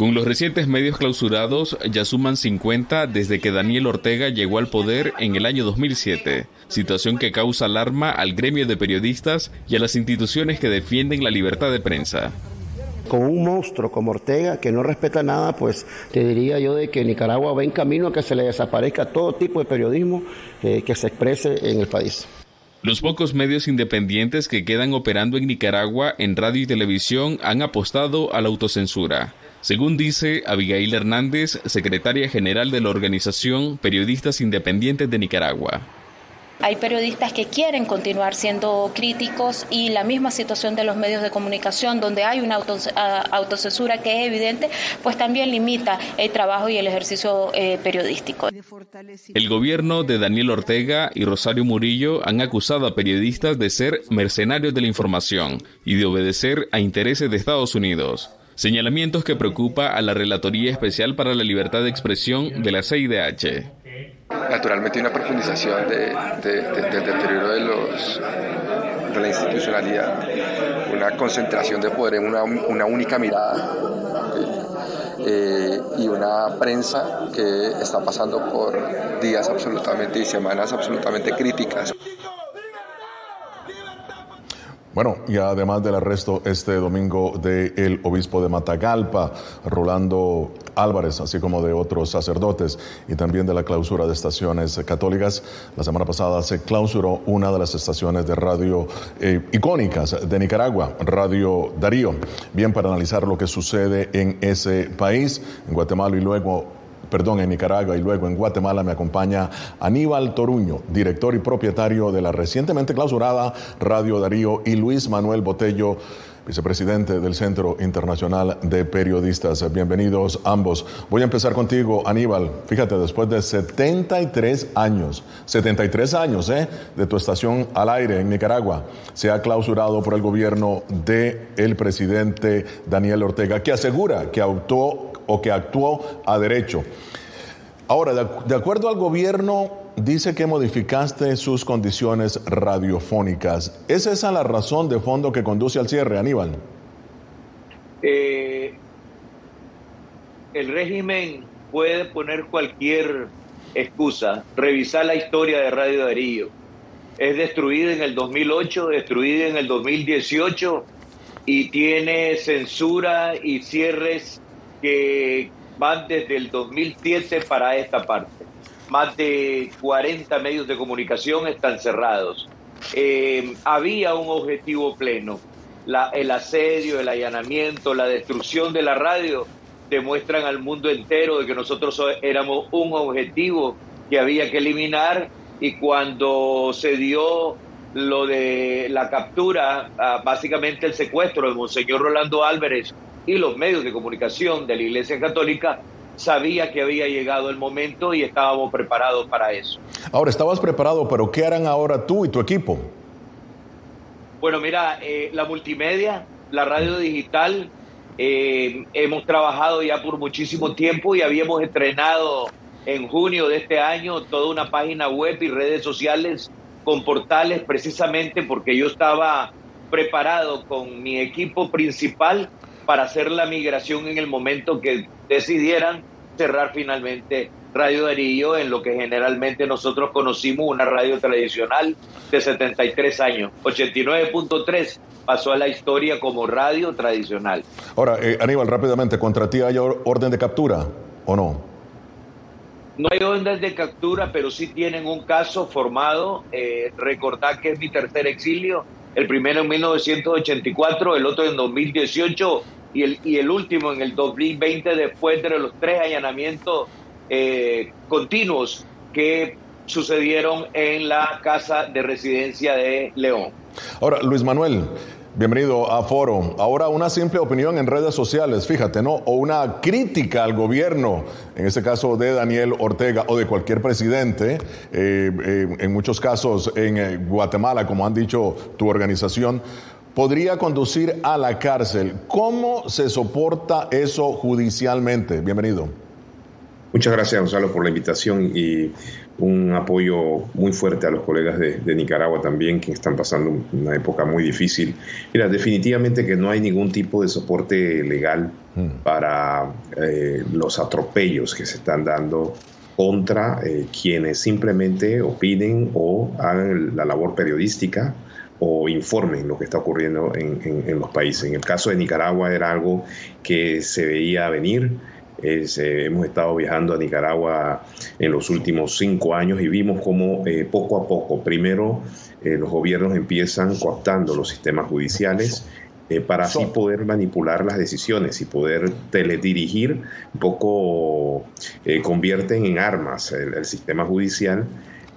Con los recientes medios clausurados ya suman 50 desde que Daniel Ortega llegó al poder en el año 2007, situación que causa alarma al gremio de periodistas y a las instituciones que defienden la libertad de prensa con un monstruo como Ortega que no respeta nada, pues te diría yo de que Nicaragua va en camino a que se le desaparezca todo tipo de periodismo eh, que se exprese en el país. Los pocos medios independientes que quedan operando en Nicaragua en radio y televisión han apostado a la autocensura. Según dice Abigail Hernández, secretaria general de la organización Periodistas Independientes de Nicaragua. Hay periodistas que quieren continuar siendo críticos y la misma situación de los medios de comunicación, donde hay una autocensura que es evidente, pues también limita el trabajo y el ejercicio eh, periodístico. El gobierno de Daniel Ortega y Rosario Murillo han acusado a periodistas de ser mercenarios de la información y de obedecer a intereses de Estados Unidos. Señalamientos que preocupa a la Relatoría Especial para la Libertad de Expresión de la CIDH. Naturalmente una profundización del deterioro de, los, de la institucionalidad, una concentración de poder en una, una única mirada eh, y una prensa que está pasando por días absolutamente y semanas absolutamente críticas. Bueno, y además del arresto este domingo del obispo de Matagalpa, Rolando Álvarez, así como de otros sacerdotes, y también de la clausura de estaciones católicas, la semana pasada se clausuró una de las estaciones de radio eh, icónicas de Nicaragua, Radio Darío. Bien, para analizar lo que sucede en ese país, en Guatemala y luego perdón, en Nicaragua y luego en Guatemala me acompaña Aníbal Toruño, director y propietario de la recientemente clausurada Radio Darío y Luis Manuel Botello vicepresidente del Centro Internacional de Periodistas. Bienvenidos ambos. Voy a empezar contigo, Aníbal. Fíjate, después de 73 años, 73 años ¿eh? de tu estación al aire en Nicaragua, se ha clausurado por el gobierno del el presidente Daniel Ortega, que asegura que actuó o que actuó a derecho. Ahora, de, acuerdo al gobierno, dice que modificaste sus condiciones radiofónicas. ¿Es esa la razón de fondo que conduce al cierre, Aníbal? Eh, el régimen puede poner cualquier excusa, revisar la historia de Radio Darío. Es destruida en el 2008, destruida en el 2018 y tiene censura y cierres que van desde el 2007 para esta parte. Más de 40 medios de comunicación están cerrados. Eh, había un objetivo pleno. La, el asedio, el allanamiento, la destrucción de la radio demuestran al mundo entero de que nosotros éramos un objetivo que había que eliminar y cuando se dio lo de la captura, ah, básicamente el secuestro de Monseñor Rolando Álvarez y los medios de comunicación de la Iglesia Católica sabía que había llegado el momento y estábamos preparados para eso. Ahora, estabas preparado, pero ¿qué harán ahora tú y tu equipo? Bueno, mira, eh, la multimedia, la radio digital, eh, hemos trabajado ya por muchísimo tiempo y habíamos estrenado en junio de este año toda una página web y redes sociales con portales precisamente porque yo estaba preparado con mi equipo principal para hacer la migración en el momento que decidieran cerrar finalmente Radio Darío en lo que generalmente nosotros conocimos una radio tradicional de 73 años. 89.3 pasó a la historia como radio tradicional. Ahora, eh, Aníbal, rápidamente, ¿contra ti hay orden de captura o no? No hay orden de captura, pero sí tienen un caso formado. Eh, recordad que es mi tercer exilio, el primero en 1984, el otro en 2018 y el, y el último en el 2020 después de los tres allanamientos eh, continuos que sucedieron en la casa de residencia de León. Ahora, Luis Manuel, bienvenido a Foro. Ahora una simple opinión en redes sociales, fíjate, ¿no? O una crítica al gobierno, en este caso de Daniel Ortega o de cualquier presidente, eh, eh, en muchos casos en Guatemala, como han dicho tu organización podría conducir a la cárcel. ¿Cómo se soporta eso judicialmente? Bienvenido. Muchas gracias, Gonzalo, por la invitación y un apoyo muy fuerte a los colegas de, Nicaragua también, que están pasando una época muy difícil. Mira, definitivamente que no hay ningún tipo de soporte legal hmm. para eh, los atropellos que se están dando contra eh, quienes simplemente opinen o hagan la labor periodística o informen lo que está ocurriendo en, los países. En el caso de Nicaragua era algo que se veía venir. Eh, hemos estado viajando a Nicaragua en los últimos cinco años y vimos cómo eh, poco a poco, primero eh, los gobiernos empiezan cooptando los sistemas judiciales para así poder manipular las decisiones y poder teledirigir, un poco convierten en armas el sistema judicial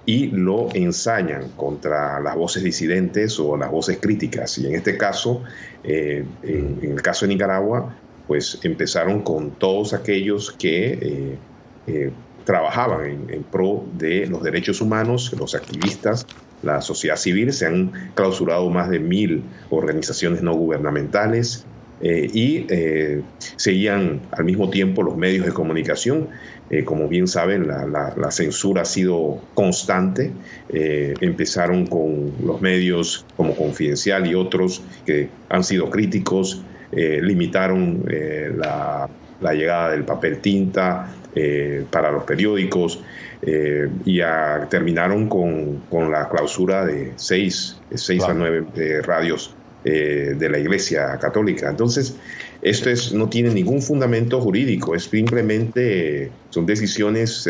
y lo ensañan contra las voces disidentes o las voces críticas. Y en este caso, eh, en, el caso de Nicaragua, pues empezaron con todos aquellos que eh, eh, trabajaban en, en, pro de los derechos humanos, los activistas, la sociedad civil. Se han clausurado más de mil organizaciones no gubernamentales. y seguían al mismo tiempo los medios de comunicación. como bien saben, la, censura ha sido constante. empezaron con los medios como Confidencial y otros que han sido críticos, limitaron la, la, llegada del papel tinta para los periódicos. Eh, y terminaron con, con, la clausura de seis, seis a nueve eh, radios eh, de la Iglesia Católica. Entonces, esto es, no tiene ningún fundamento jurídico, es simplemente son decisiones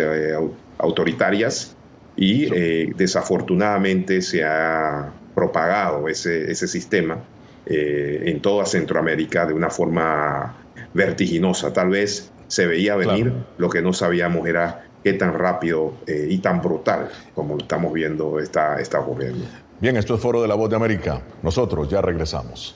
autoritarias y desafortunadamente se ha propagado ese, ese sistema en toda Centroamérica de una forma vertiginosa. Tal vez se veía venir, lo que no sabíamos era qué tan rápido eh, y tan brutal como estamos viendo está, está ocurriendo. Bien, esto es Foro de la Voz de América. Nosotros ya regresamos.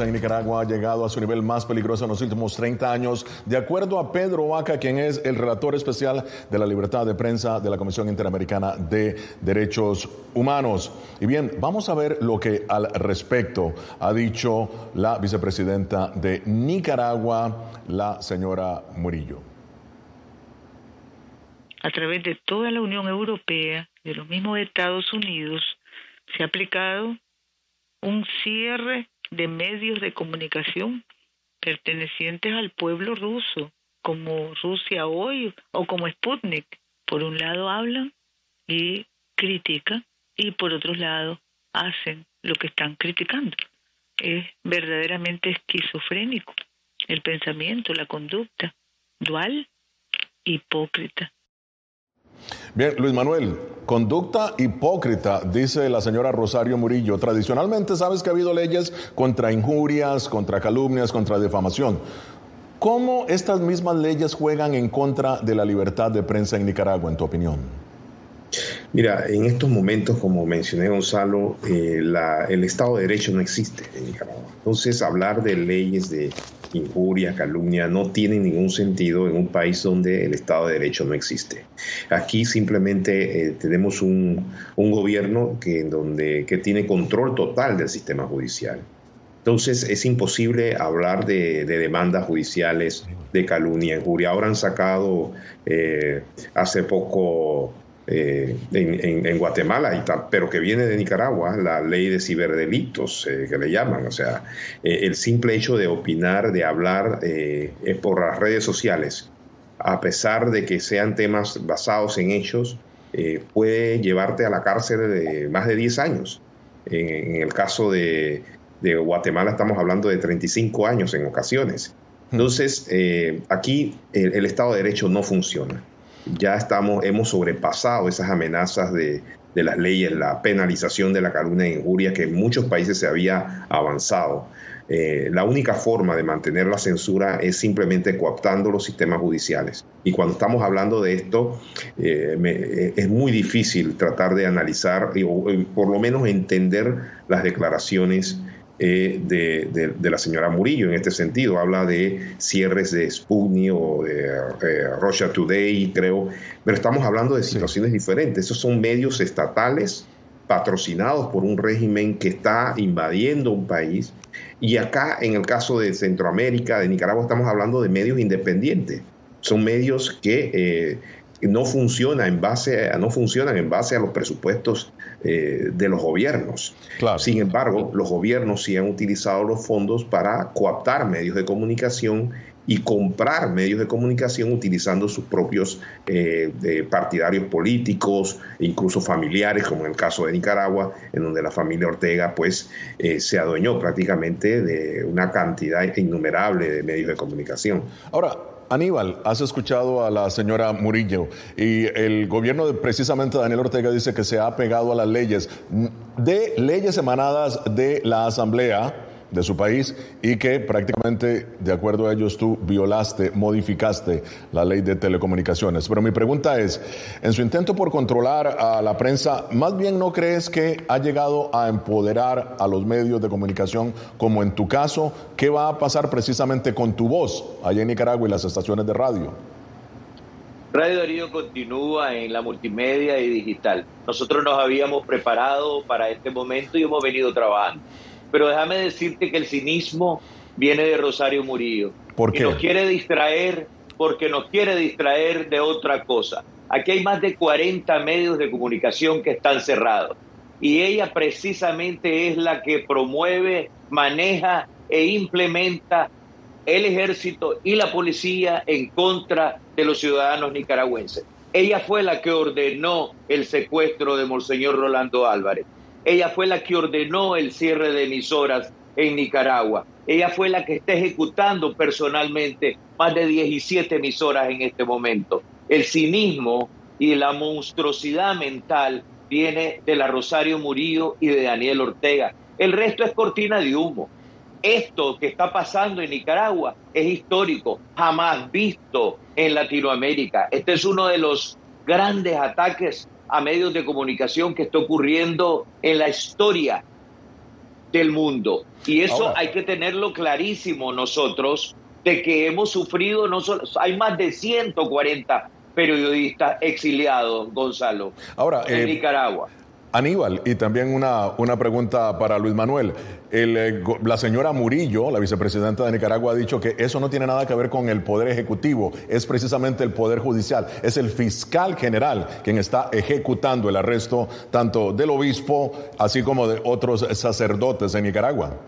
En Nicaragua ha llegado a su nivel más peligroso en los últimos 30 años, de acuerdo a Pedro Vaca, quien es el relator especial de la libertad de prensa de la Comisión Interamericana de Derechos Humanos. Y bien, vamos a ver lo que al respecto ha dicho la vicepresidenta de Nicaragua, la señora Murillo. A través de toda la Unión Europea, de los mismos Estados Unidos, se ha aplicado un cierre de medios de comunicación pertenecientes al pueblo ruso, como Rusia hoy o como Sputnik. Por un lado hablan y critican y por otro lado hacen lo que están criticando. Es verdaderamente esquizofrénico el pensamiento, la conducta, dual, hipócrita. Bien, Luis Manuel, conducta hipócrita, dice la señora Rosario Murillo. Tradicionalmente sabes que ha habido leyes contra injurias, contra calumnias, contra difamación. ¿Cómo estas mismas leyes juegan en contra de la libertad de prensa en Nicaragua, en tu opinión? Mira, en estos momentos, como mencioné Gonzalo, eh, el Estado de Derecho no existe en Nicaragua. Entonces, hablar de leyes de injuria, calumnia, no tiene ningún sentido en un país donde el Estado de Derecho no existe. Aquí simplemente eh, tenemos un, gobierno que, donde, que tiene control total del sistema judicial. Entonces es imposible hablar de, demandas judiciales, de calumnia, injuria. Ahora han sacado eh, hace poco eh, en, Guatemala, y pero que viene de Nicaragua, la ley de ciberdelitos, eh, que le llaman. O sea, eh, el simple hecho de opinar, de hablar por las redes sociales, a pesar de que sean temas basados en hechos, puede llevarte a la cárcel de más de 10 años. En, el caso de, Guatemala estamos hablando de 35 años en ocasiones. Entonces, aquí el Estado de Derecho no funciona ya estamos, hemos sobrepasado esas amenazas de, las leyes, la penalización de la calumnia e injuria que en muchos países se había avanzado. Eh, la única forma de mantener la censura es simplemente cooptando los sistemas judiciales. Y cuando estamos hablando de esto, eh, eh, es muy difícil tratar de analizar o por lo menos entender las declaraciones eh, de, la señora Murillo en este sentido. Habla de cierres de Sputnik o de eh, Russia Today, creo, pero estamos hablando de situaciones diferentes. Esos son medios estatales patrocinados por un régimen que está invadiendo un país. Y acá, en el caso de Centroamérica, de Nicaragua, estamos hablando de medios independientes. Son medios que eh, no funciona en base no funcionan en base a los presupuestos eh, de los gobiernos. Sin embargo, los gobiernos sí han utilizado los fondos para coaptar medios de comunicación y comprar medios de comunicación utilizando sus propios eh, partidarios políticos, e incluso familiares, como en el caso de Nicaragua, en donde la familia Ortega pues eh, se adueñó prácticamente de una cantidad innumerable de medios de comunicación. Ahora, Aníbal, has escuchado a la señora Murillo y el gobierno de precisamente Daniel Ortega dice que se ha pegado a las leyes. De leyes emanadas de la Asamblea de su país y que prácticamente, de acuerdo a ellos, tú violaste, modificaste la ley de telecomunicaciones. Pero mi pregunta es, en su intento por controlar a la prensa, ¿más bien no crees que ha llegado a empoderar a los medios de comunicación como en tu caso? ¿Qué va a pasar precisamente con tu voz allá en Nicaragua y las estaciones de radio? Radio Darío continúa en la multimedia y digital. Nosotros nos habíamos preparado para este momento y hemos venido trabajando. Pero déjame decirte que el cinismo viene de Rosario Murillo. ¿Por qué? Y nos quiere distraer porque nos quiere distraer de otra cosa. Aquí hay más de 40 medios de comunicación que están cerrados. Y ella precisamente es la que promueve, maneja e implementa el ejército y la policía en contra de los ciudadanos nicaragüenses. Ella fue la que ordenó el secuestro de Monseñor Rolando Álvarez. Ella fue la que ordenó el cierre de emisoras en Nicaragua. Ella fue la que está ejecutando personalmente más de 17 emisoras en este momento. El cinismo y la monstruosidad mental viene de la Rosario Murillo y de Daniel Ortega. El resto es cortina de humo. Esto que está pasando en Nicaragua es histórico, jamás visto en Latinoamérica. Este es uno de los grandes ataques a medios de comunicación que está ocurriendo en la historia del mundo. Y eso hay que tenerlo clarísimo nosotros, de que hemos sufrido, no solo, hay más de 140 periodistas exiliados, Gonzalo, Ahora, en eh, Nicaragua. Aníbal, y también una, una pregunta para Luis Manuel. Eh, la señora Murillo, la vicepresidenta de Nicaragua, ha dicho que eso no tiene nada que ver con el poder ejecutivo, es precisamente el poder judicial, es el fiscal general quien está ejecutando el arresto tanto del obispo así como de otros sacerdotes en Nicaragua.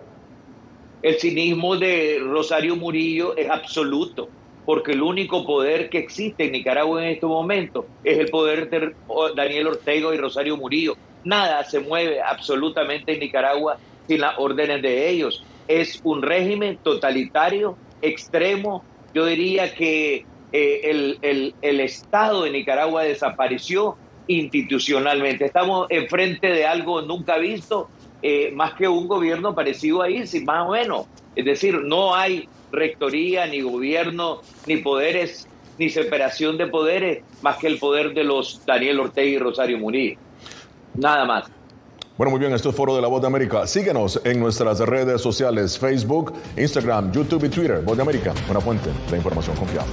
El cinismo de Rosario Murillo es absoluto, porque el único poder que existe en Nicaragua en este momento es el poder de Daniel Ortega y Rosario Murillo Nada se mueve absolutamente en Nicaragua sin las órdenes de ellos. Es un régimen totalitario, extremo. Yo diría que eh, el, el, Estado de Nicaragua desapareció institucionalmente. Estamos enfrente de algo nunca visto, eh, más que un gobierno parecido a ISIS, más o menos. Es decir, no hay rectoría, ni gobierno, ni poderes, ni separación de poderes, más que el poder de los Daniel Ortega y Rosario Murillo. Nada más. Bueno, muy bien, esto es Foro de la Voz de América. Síguenos en nuestras redes sociales, Facebook, Instagram, YouTube y Twitter. Voz de América, una fuente de información confiable.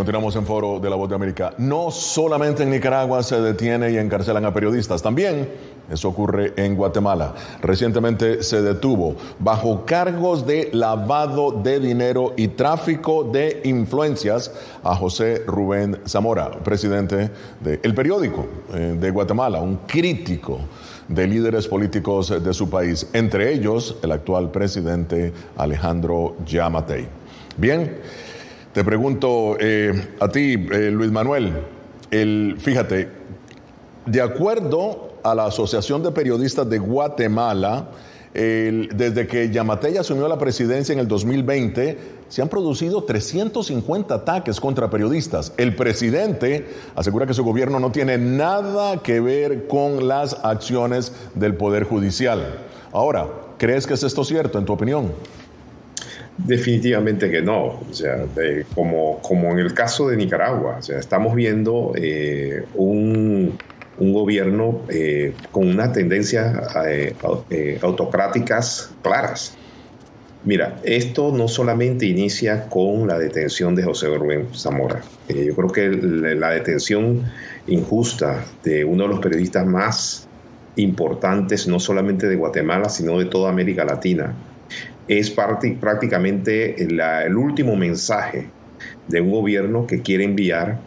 Continuamos en Foro de la Voz de América. No solamente en Nicaragua se detiene y encarcelan a periodistas, también eso ocurre en Guatemala. Recientemente se detuvo bajo cargos de lavado de dinero y tráfico de influencias a José Rubén Zamora, presidente del periódico eh, de Guatemala, un crítico de líderes políticos de su país, entre ellos el actual presidente Alejandro Yamatei. Bien. Te pregunto eh, a ti, eh, Luis Manuel, el, fíjate, de acuerdo a la Asociación de Periodistas de Guatemala, desde que Yamatei asumió la presidencia en el 2020, se han producido 350 ataques contra periodistas. El presidente asegura que su gobierno no tiene nada que ver con las acciones del Poder Judicial. Ahora, ¿crees que es esto cierto en tu opinión? Definitivamente que no. O sea, como, como en el caso de Nicaragua, o sea, estamos viendo eh, un, un, gobierno eh, con una tendencia eh, autocráticas claras. Mira, esto no solamente inicia con la detención de José Rubén Zamora. yo creo que la detención injusta de uno de los periodistas más importantes, no solamente de Guatemala, sino de toda América Latina, es prácticamente el último mensaje de un gobierno que quiere enviar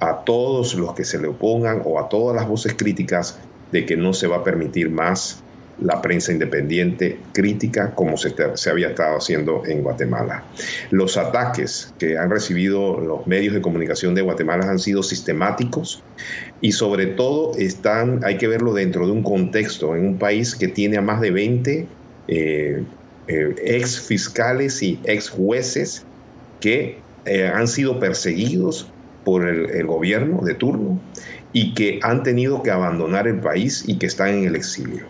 a todos los que se le opongan o a todas las voces críticas de que no se va a permitir más la prensa independiente crítica como se, se, había estado haciendo en Guatemala. Los ataques que han recibido los medios de comunicación de Guatemala han sido sistemáticos y sobre todo están, hay que verlo dentro de un contexto, en un país que tiene a más de 20 eh, ex fiscales y ex jueces que eh, han sido perseguidos por el, gobierno de turno y que han tenido que abandonar el país y que están en el exilio.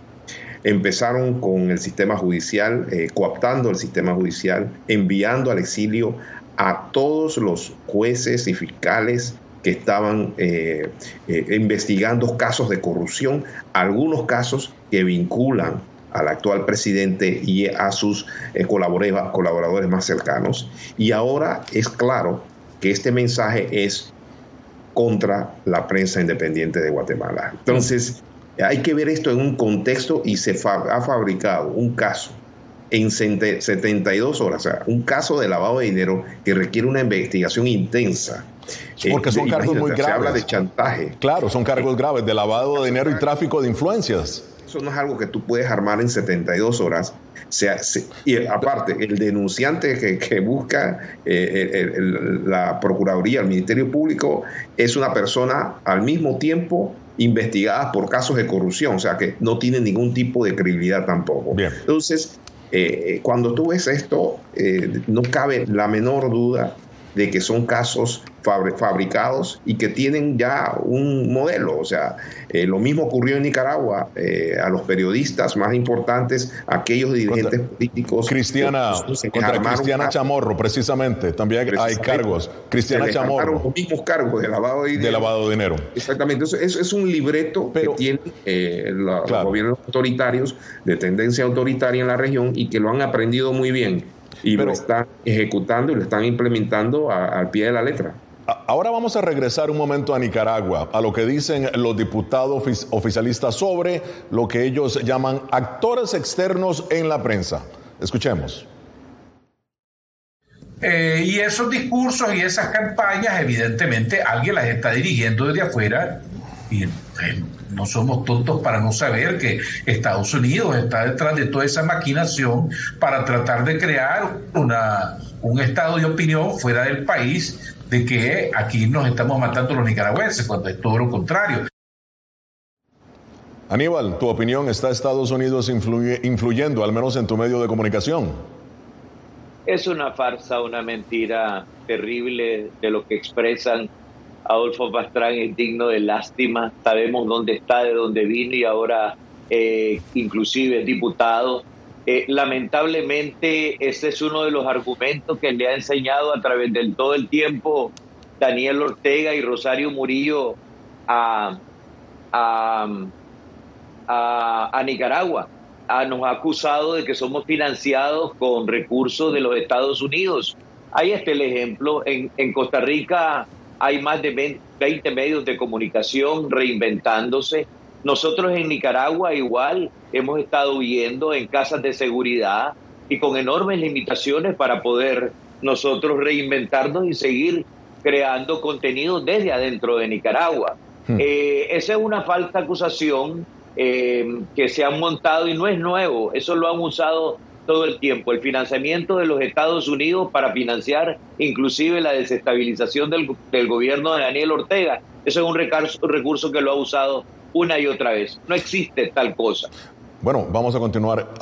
Empezaron con el sistema judicial, eh, coaptando el sistema judicial, enviando al exilio a todos los jueces y fiscales que estaban investigando casos de corrupción, algunos casos que vinculan al actual presidente y a sus eh, colaboradores más cercanos. Y ahora es claro que este mensaje es contra la prensa independiente de Guatemala. Entonces, hay que ver esto en un contexto y se ha fabricado un caso en 72 horas, o sea, un caso de lavado de dinero que requiere una investigación intensa. Porque son eh, cargos muy graves. Se habla de chantaje. Claro, son cargos graves de lavado de dinero y tráfico de influencias no es algo que tú puedes armar en 72 horas. sea, y aparte, el denunciante que, busca eh, la Procuraduría, el Ministerio Público, es una persona al mismo tiempo investigada por casos de corrupción, o sea que no tiene ningún tipo de credibilidad tampoco. Entonces, eh, cuando tú ves esto, eh, no cabe la menor duda de que son casos fabricados y que tienen ya un modelo. O sea, eh, lo mismo ocurrió en Nicaragua eh, a los periodistas más importantes, aquellos dirigentes políticos. Cristiana, contra Cristiana Chamorro, precisamente, también hay cargos. Cristiana Chamorro. Los mismos cargos de lavado de dinero. De lavado de dinero. Exactamente. Eso es, un libreto que tienen eh, los gobiernos autoritarios de tendencia autoritaria en la región y que lo han aprendido muy bien y lo están ejecutando y lo están implementando al pie de la letra. Ahora vamos a regresar un momento a Nicaragua, a lo que dicen los diputados oficialistas sobre lo que ellos llaman actores externos en la prensa. Escuchemos. Eh, y esos discursos y esas campañas, evidentemente, alguien las está dirigiendo desde afuera y eh, no somos tontos para no saber que Estados Unidos está detrás de toda esa maquinación para tratar de crear una, un estado de opinión fuera del país de que aquí nos estamos matando los nicaragüenses, cuando es todo lo contrario. Aníbal, tu opinión, ¿está Estados Unidos influyendo, al menos en tu medio de comunicación? Es una farsa, una mentira terrible de lo que expresan. Adolfo Pastrán es digno de lástima. Sabemos dónde está, de dónde vino y ahora eh, inclusive es diputado eh, lamentablemente, ese es uno de los argumentos que le ha enseñado a través de todo el tiempo Daniel Ortega y Rosario Murillo a, a, Nicaragua. Ah, nos ha acusado de que somos financiados con recursos de los Estados Unidos. Ahí está el ejemplo. En, en Costa Rica hay más de 20 medios de comunicación reinventándose nosotros en Nicaragua igual hemos estado viendo en casas de seguridad y con enormes limitaciones para poder nosotros reinventarnos y seguir creando contenido desde adentro de Nicaragua. Hmm. Eh, esa es una falsa acusación eh, que se han montado y no es nuevo, eso lo han usado todo el tiempo, el financiamiento de los Estados Unidos para financiar inclusive la desestabilización del, gobierno de Daniel Ortega. Eso es un recurso que lo ha usado una y otra vez. No existe tal cosa. Bueno, vamos a continuar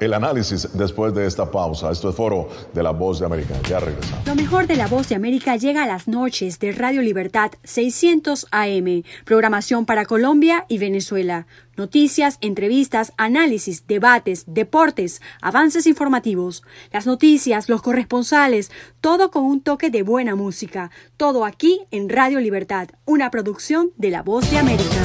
el análisis después de esta pausa. Esto es Foro de la Voz de América. Ya regresamos. Lo mejor de la Voz de América llega a las noches de Radio Libertad 600 AM. Programación para Colombia y Venezuela. Noticias, entrevistas, análisis, debates, deportes, avances informativos, las noticias, los corresponsales, todo con un toque de buena música. Todo aquí en Radio Libertad, una producción de La Voz de América.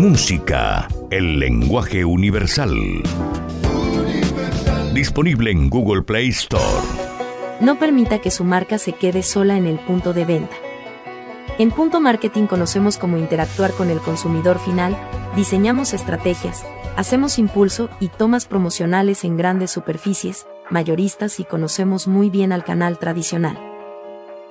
Música, el lenguaje universal. Disponible en Google Play Store. No permita que su marca se quede sola en el punto de venta. En Punto Marketing conocemos cómo interactuar con el consumidor final, diseñamos estrategias, hacemos impulso y tomas promocionales en grandes superficies, mayoristas y conocemos muy bien al canal tradicional.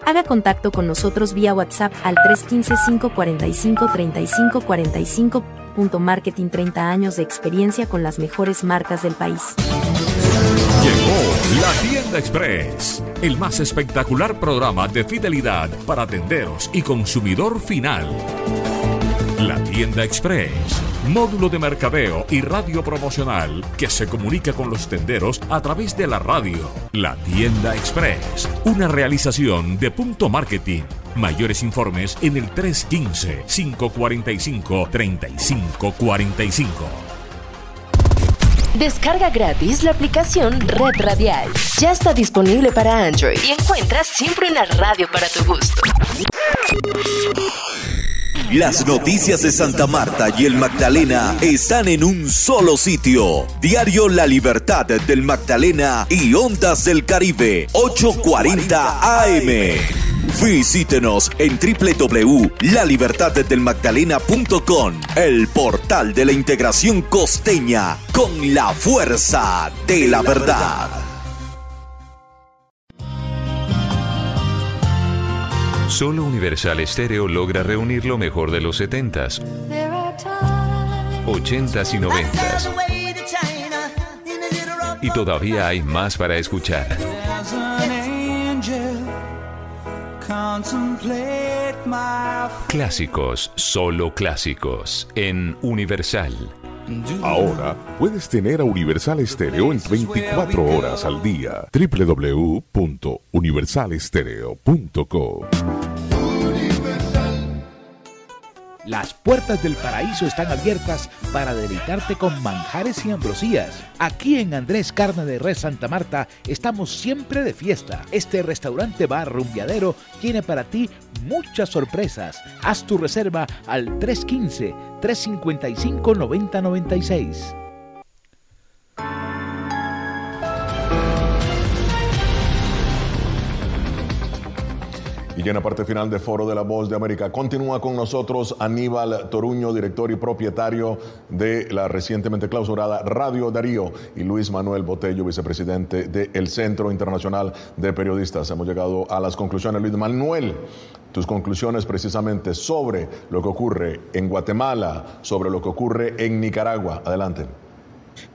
Haga contacto con nosotros vía WhatsApp al 315-545-3545. Punto Marketing 30 años de experiencia con las mejores marcas del país. Llegó la tienda express, el más espectacular programa de fidelidad para tenderos y consumidor final. La tienda express módulo de mercadeo y radio promocional que se comunica con los tenderos a través de la radio. La tienda express, una realización de punto marketing. Mayores informes en el 315-545-3545. Descarga gratis la aplicación Red Radial. Ya está disponible para Android y encuentras siempre una radio para tu gusto. Las noticias de Santa Marta y el Magdalena están en un solo sitio. Diario La Libertad del Magdalena y Ondas del Caribe, 840 AM. Visítenos en www.lalibertaddelmagdalena.com, el portal de la integración costeña con la fuerza de la verdad. Solo Universal Estéreo logra reunir lo mejor de los 70s, 80s y 90s. Y todavía hay más para escuchar. Clásicos, solo clásicos, en Universal. Ahora puedes tener a Universal Estéreo en 24 horas al día. www.universalestereo.com Las puertas del paraíso están abiertas para deleitarte con manjares y ambrosías. Aquí en Andrés Carne de Res Santa Marta estamos siempre de fiesta. Este restaurante bar rumbiadero tiene para ti muchas sorpresas. Haz tu reserva al 315 355 9096. Y en la parte final de Foro de la Voz de América continúa con nosotros Aníbal Toruño, director y propietario de la recientemente clausurada Radio Darío, y Luis Manuel Botello, vicepresidente del Centro Internacional de Periodistas. Hemos llegado a las conclusiones. Luis Manuel, tus conclusiones precisamente sobre lo que ocurre en Guatemala, sobre lo que ocurre en Nicaragua. Adelante.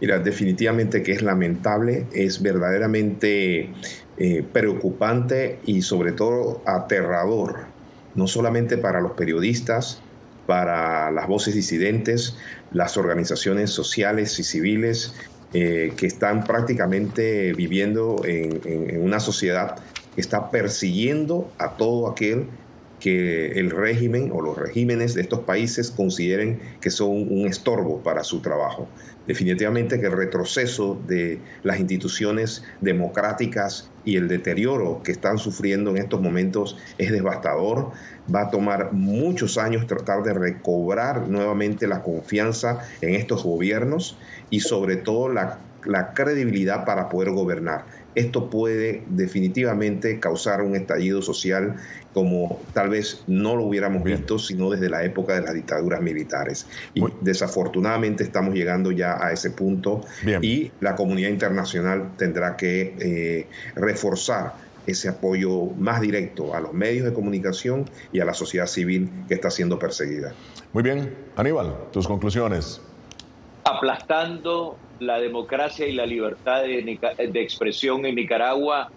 Mira, definitivamente que es lamentable, es verdaderamente eh, preocupante y sobre todo aterrador, no solamente para los periodistas, para las voces disidentes, las organizaciones sociales y civiles eh, que están prácticamente viviendo en, una sociedad que está persiguiendo a todo aquel que el régimen o los regímenes de estos países consideren que son un estorbo para su trabajo. Definitivamente que el retroceso de las instituciones democráticas y el deterioro que están sufriendo en estos momentos es devastador. Va a tomar muchos años tratar de recobrar nuevamente la confianza en estos gobiernos y sobre todo la, credibilidad para poder gobernar. esto puede definitivamente causar un estallido social como tal vez no lo hubiéramos visto sino desde la época de las dictaduras militares. Y desafortunadamente estamos llegando ya a ese punto y la comunidad internacional tendrá que eh, reforzar ese apoyo más directo a los medios de comunicación y a la sociedad civil que está siendo perseguida. Muy bien, Aníbal, tus conclusiones. Aplastando la democracia y la libertad de, expresión en Nicaragua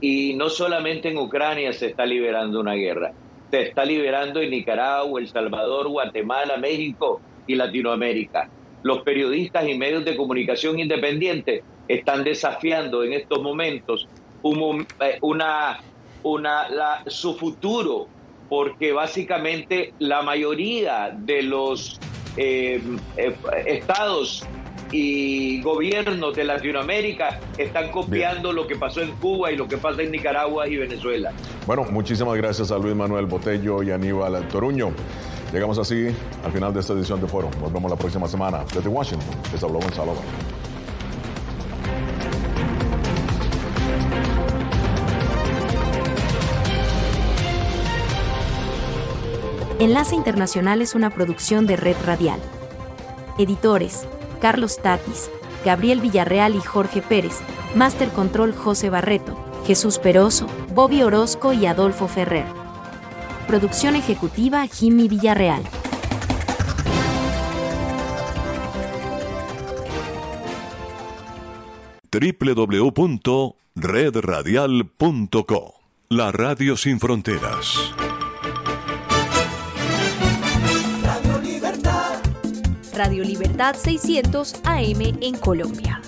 y no solamente en Ucrania se está liberando una guerra, se está liberando en Nicaragua, El Salvador, Guatemala, México y Latinoamérica. Los periodistas y medios de comunicación independientes están desafiando en estos momentos eh, una, una, su futuro, porque básicamente la mayoría de los eh, eh, estados y gobiernos de Latinoamérica están copiando lo que pasó en Cuba y lo que pasa en Nicaragua y Venezuela. Bueno, muchísimas gracias a Luis Manuel Botello y Aníbal Toruño. Llegamos así al final de esta edición de Foro. Nos vemos la próxima semana. Desde Washington, les habló Gonzalo. Enlace Internacional es una producción de Red Radial. Editores, Carlos Tatis, Gabriel Villarreal y Jorge Pérez, Master Control José Barreto, Jesús Peroso, Bobby Orozco y Adolfo Ferrer. Producción ejecutiva Jimmy Villarreal. www.redradial.co La Radio Sin Fronteras. Radio Libertad 600 AM en Colombia.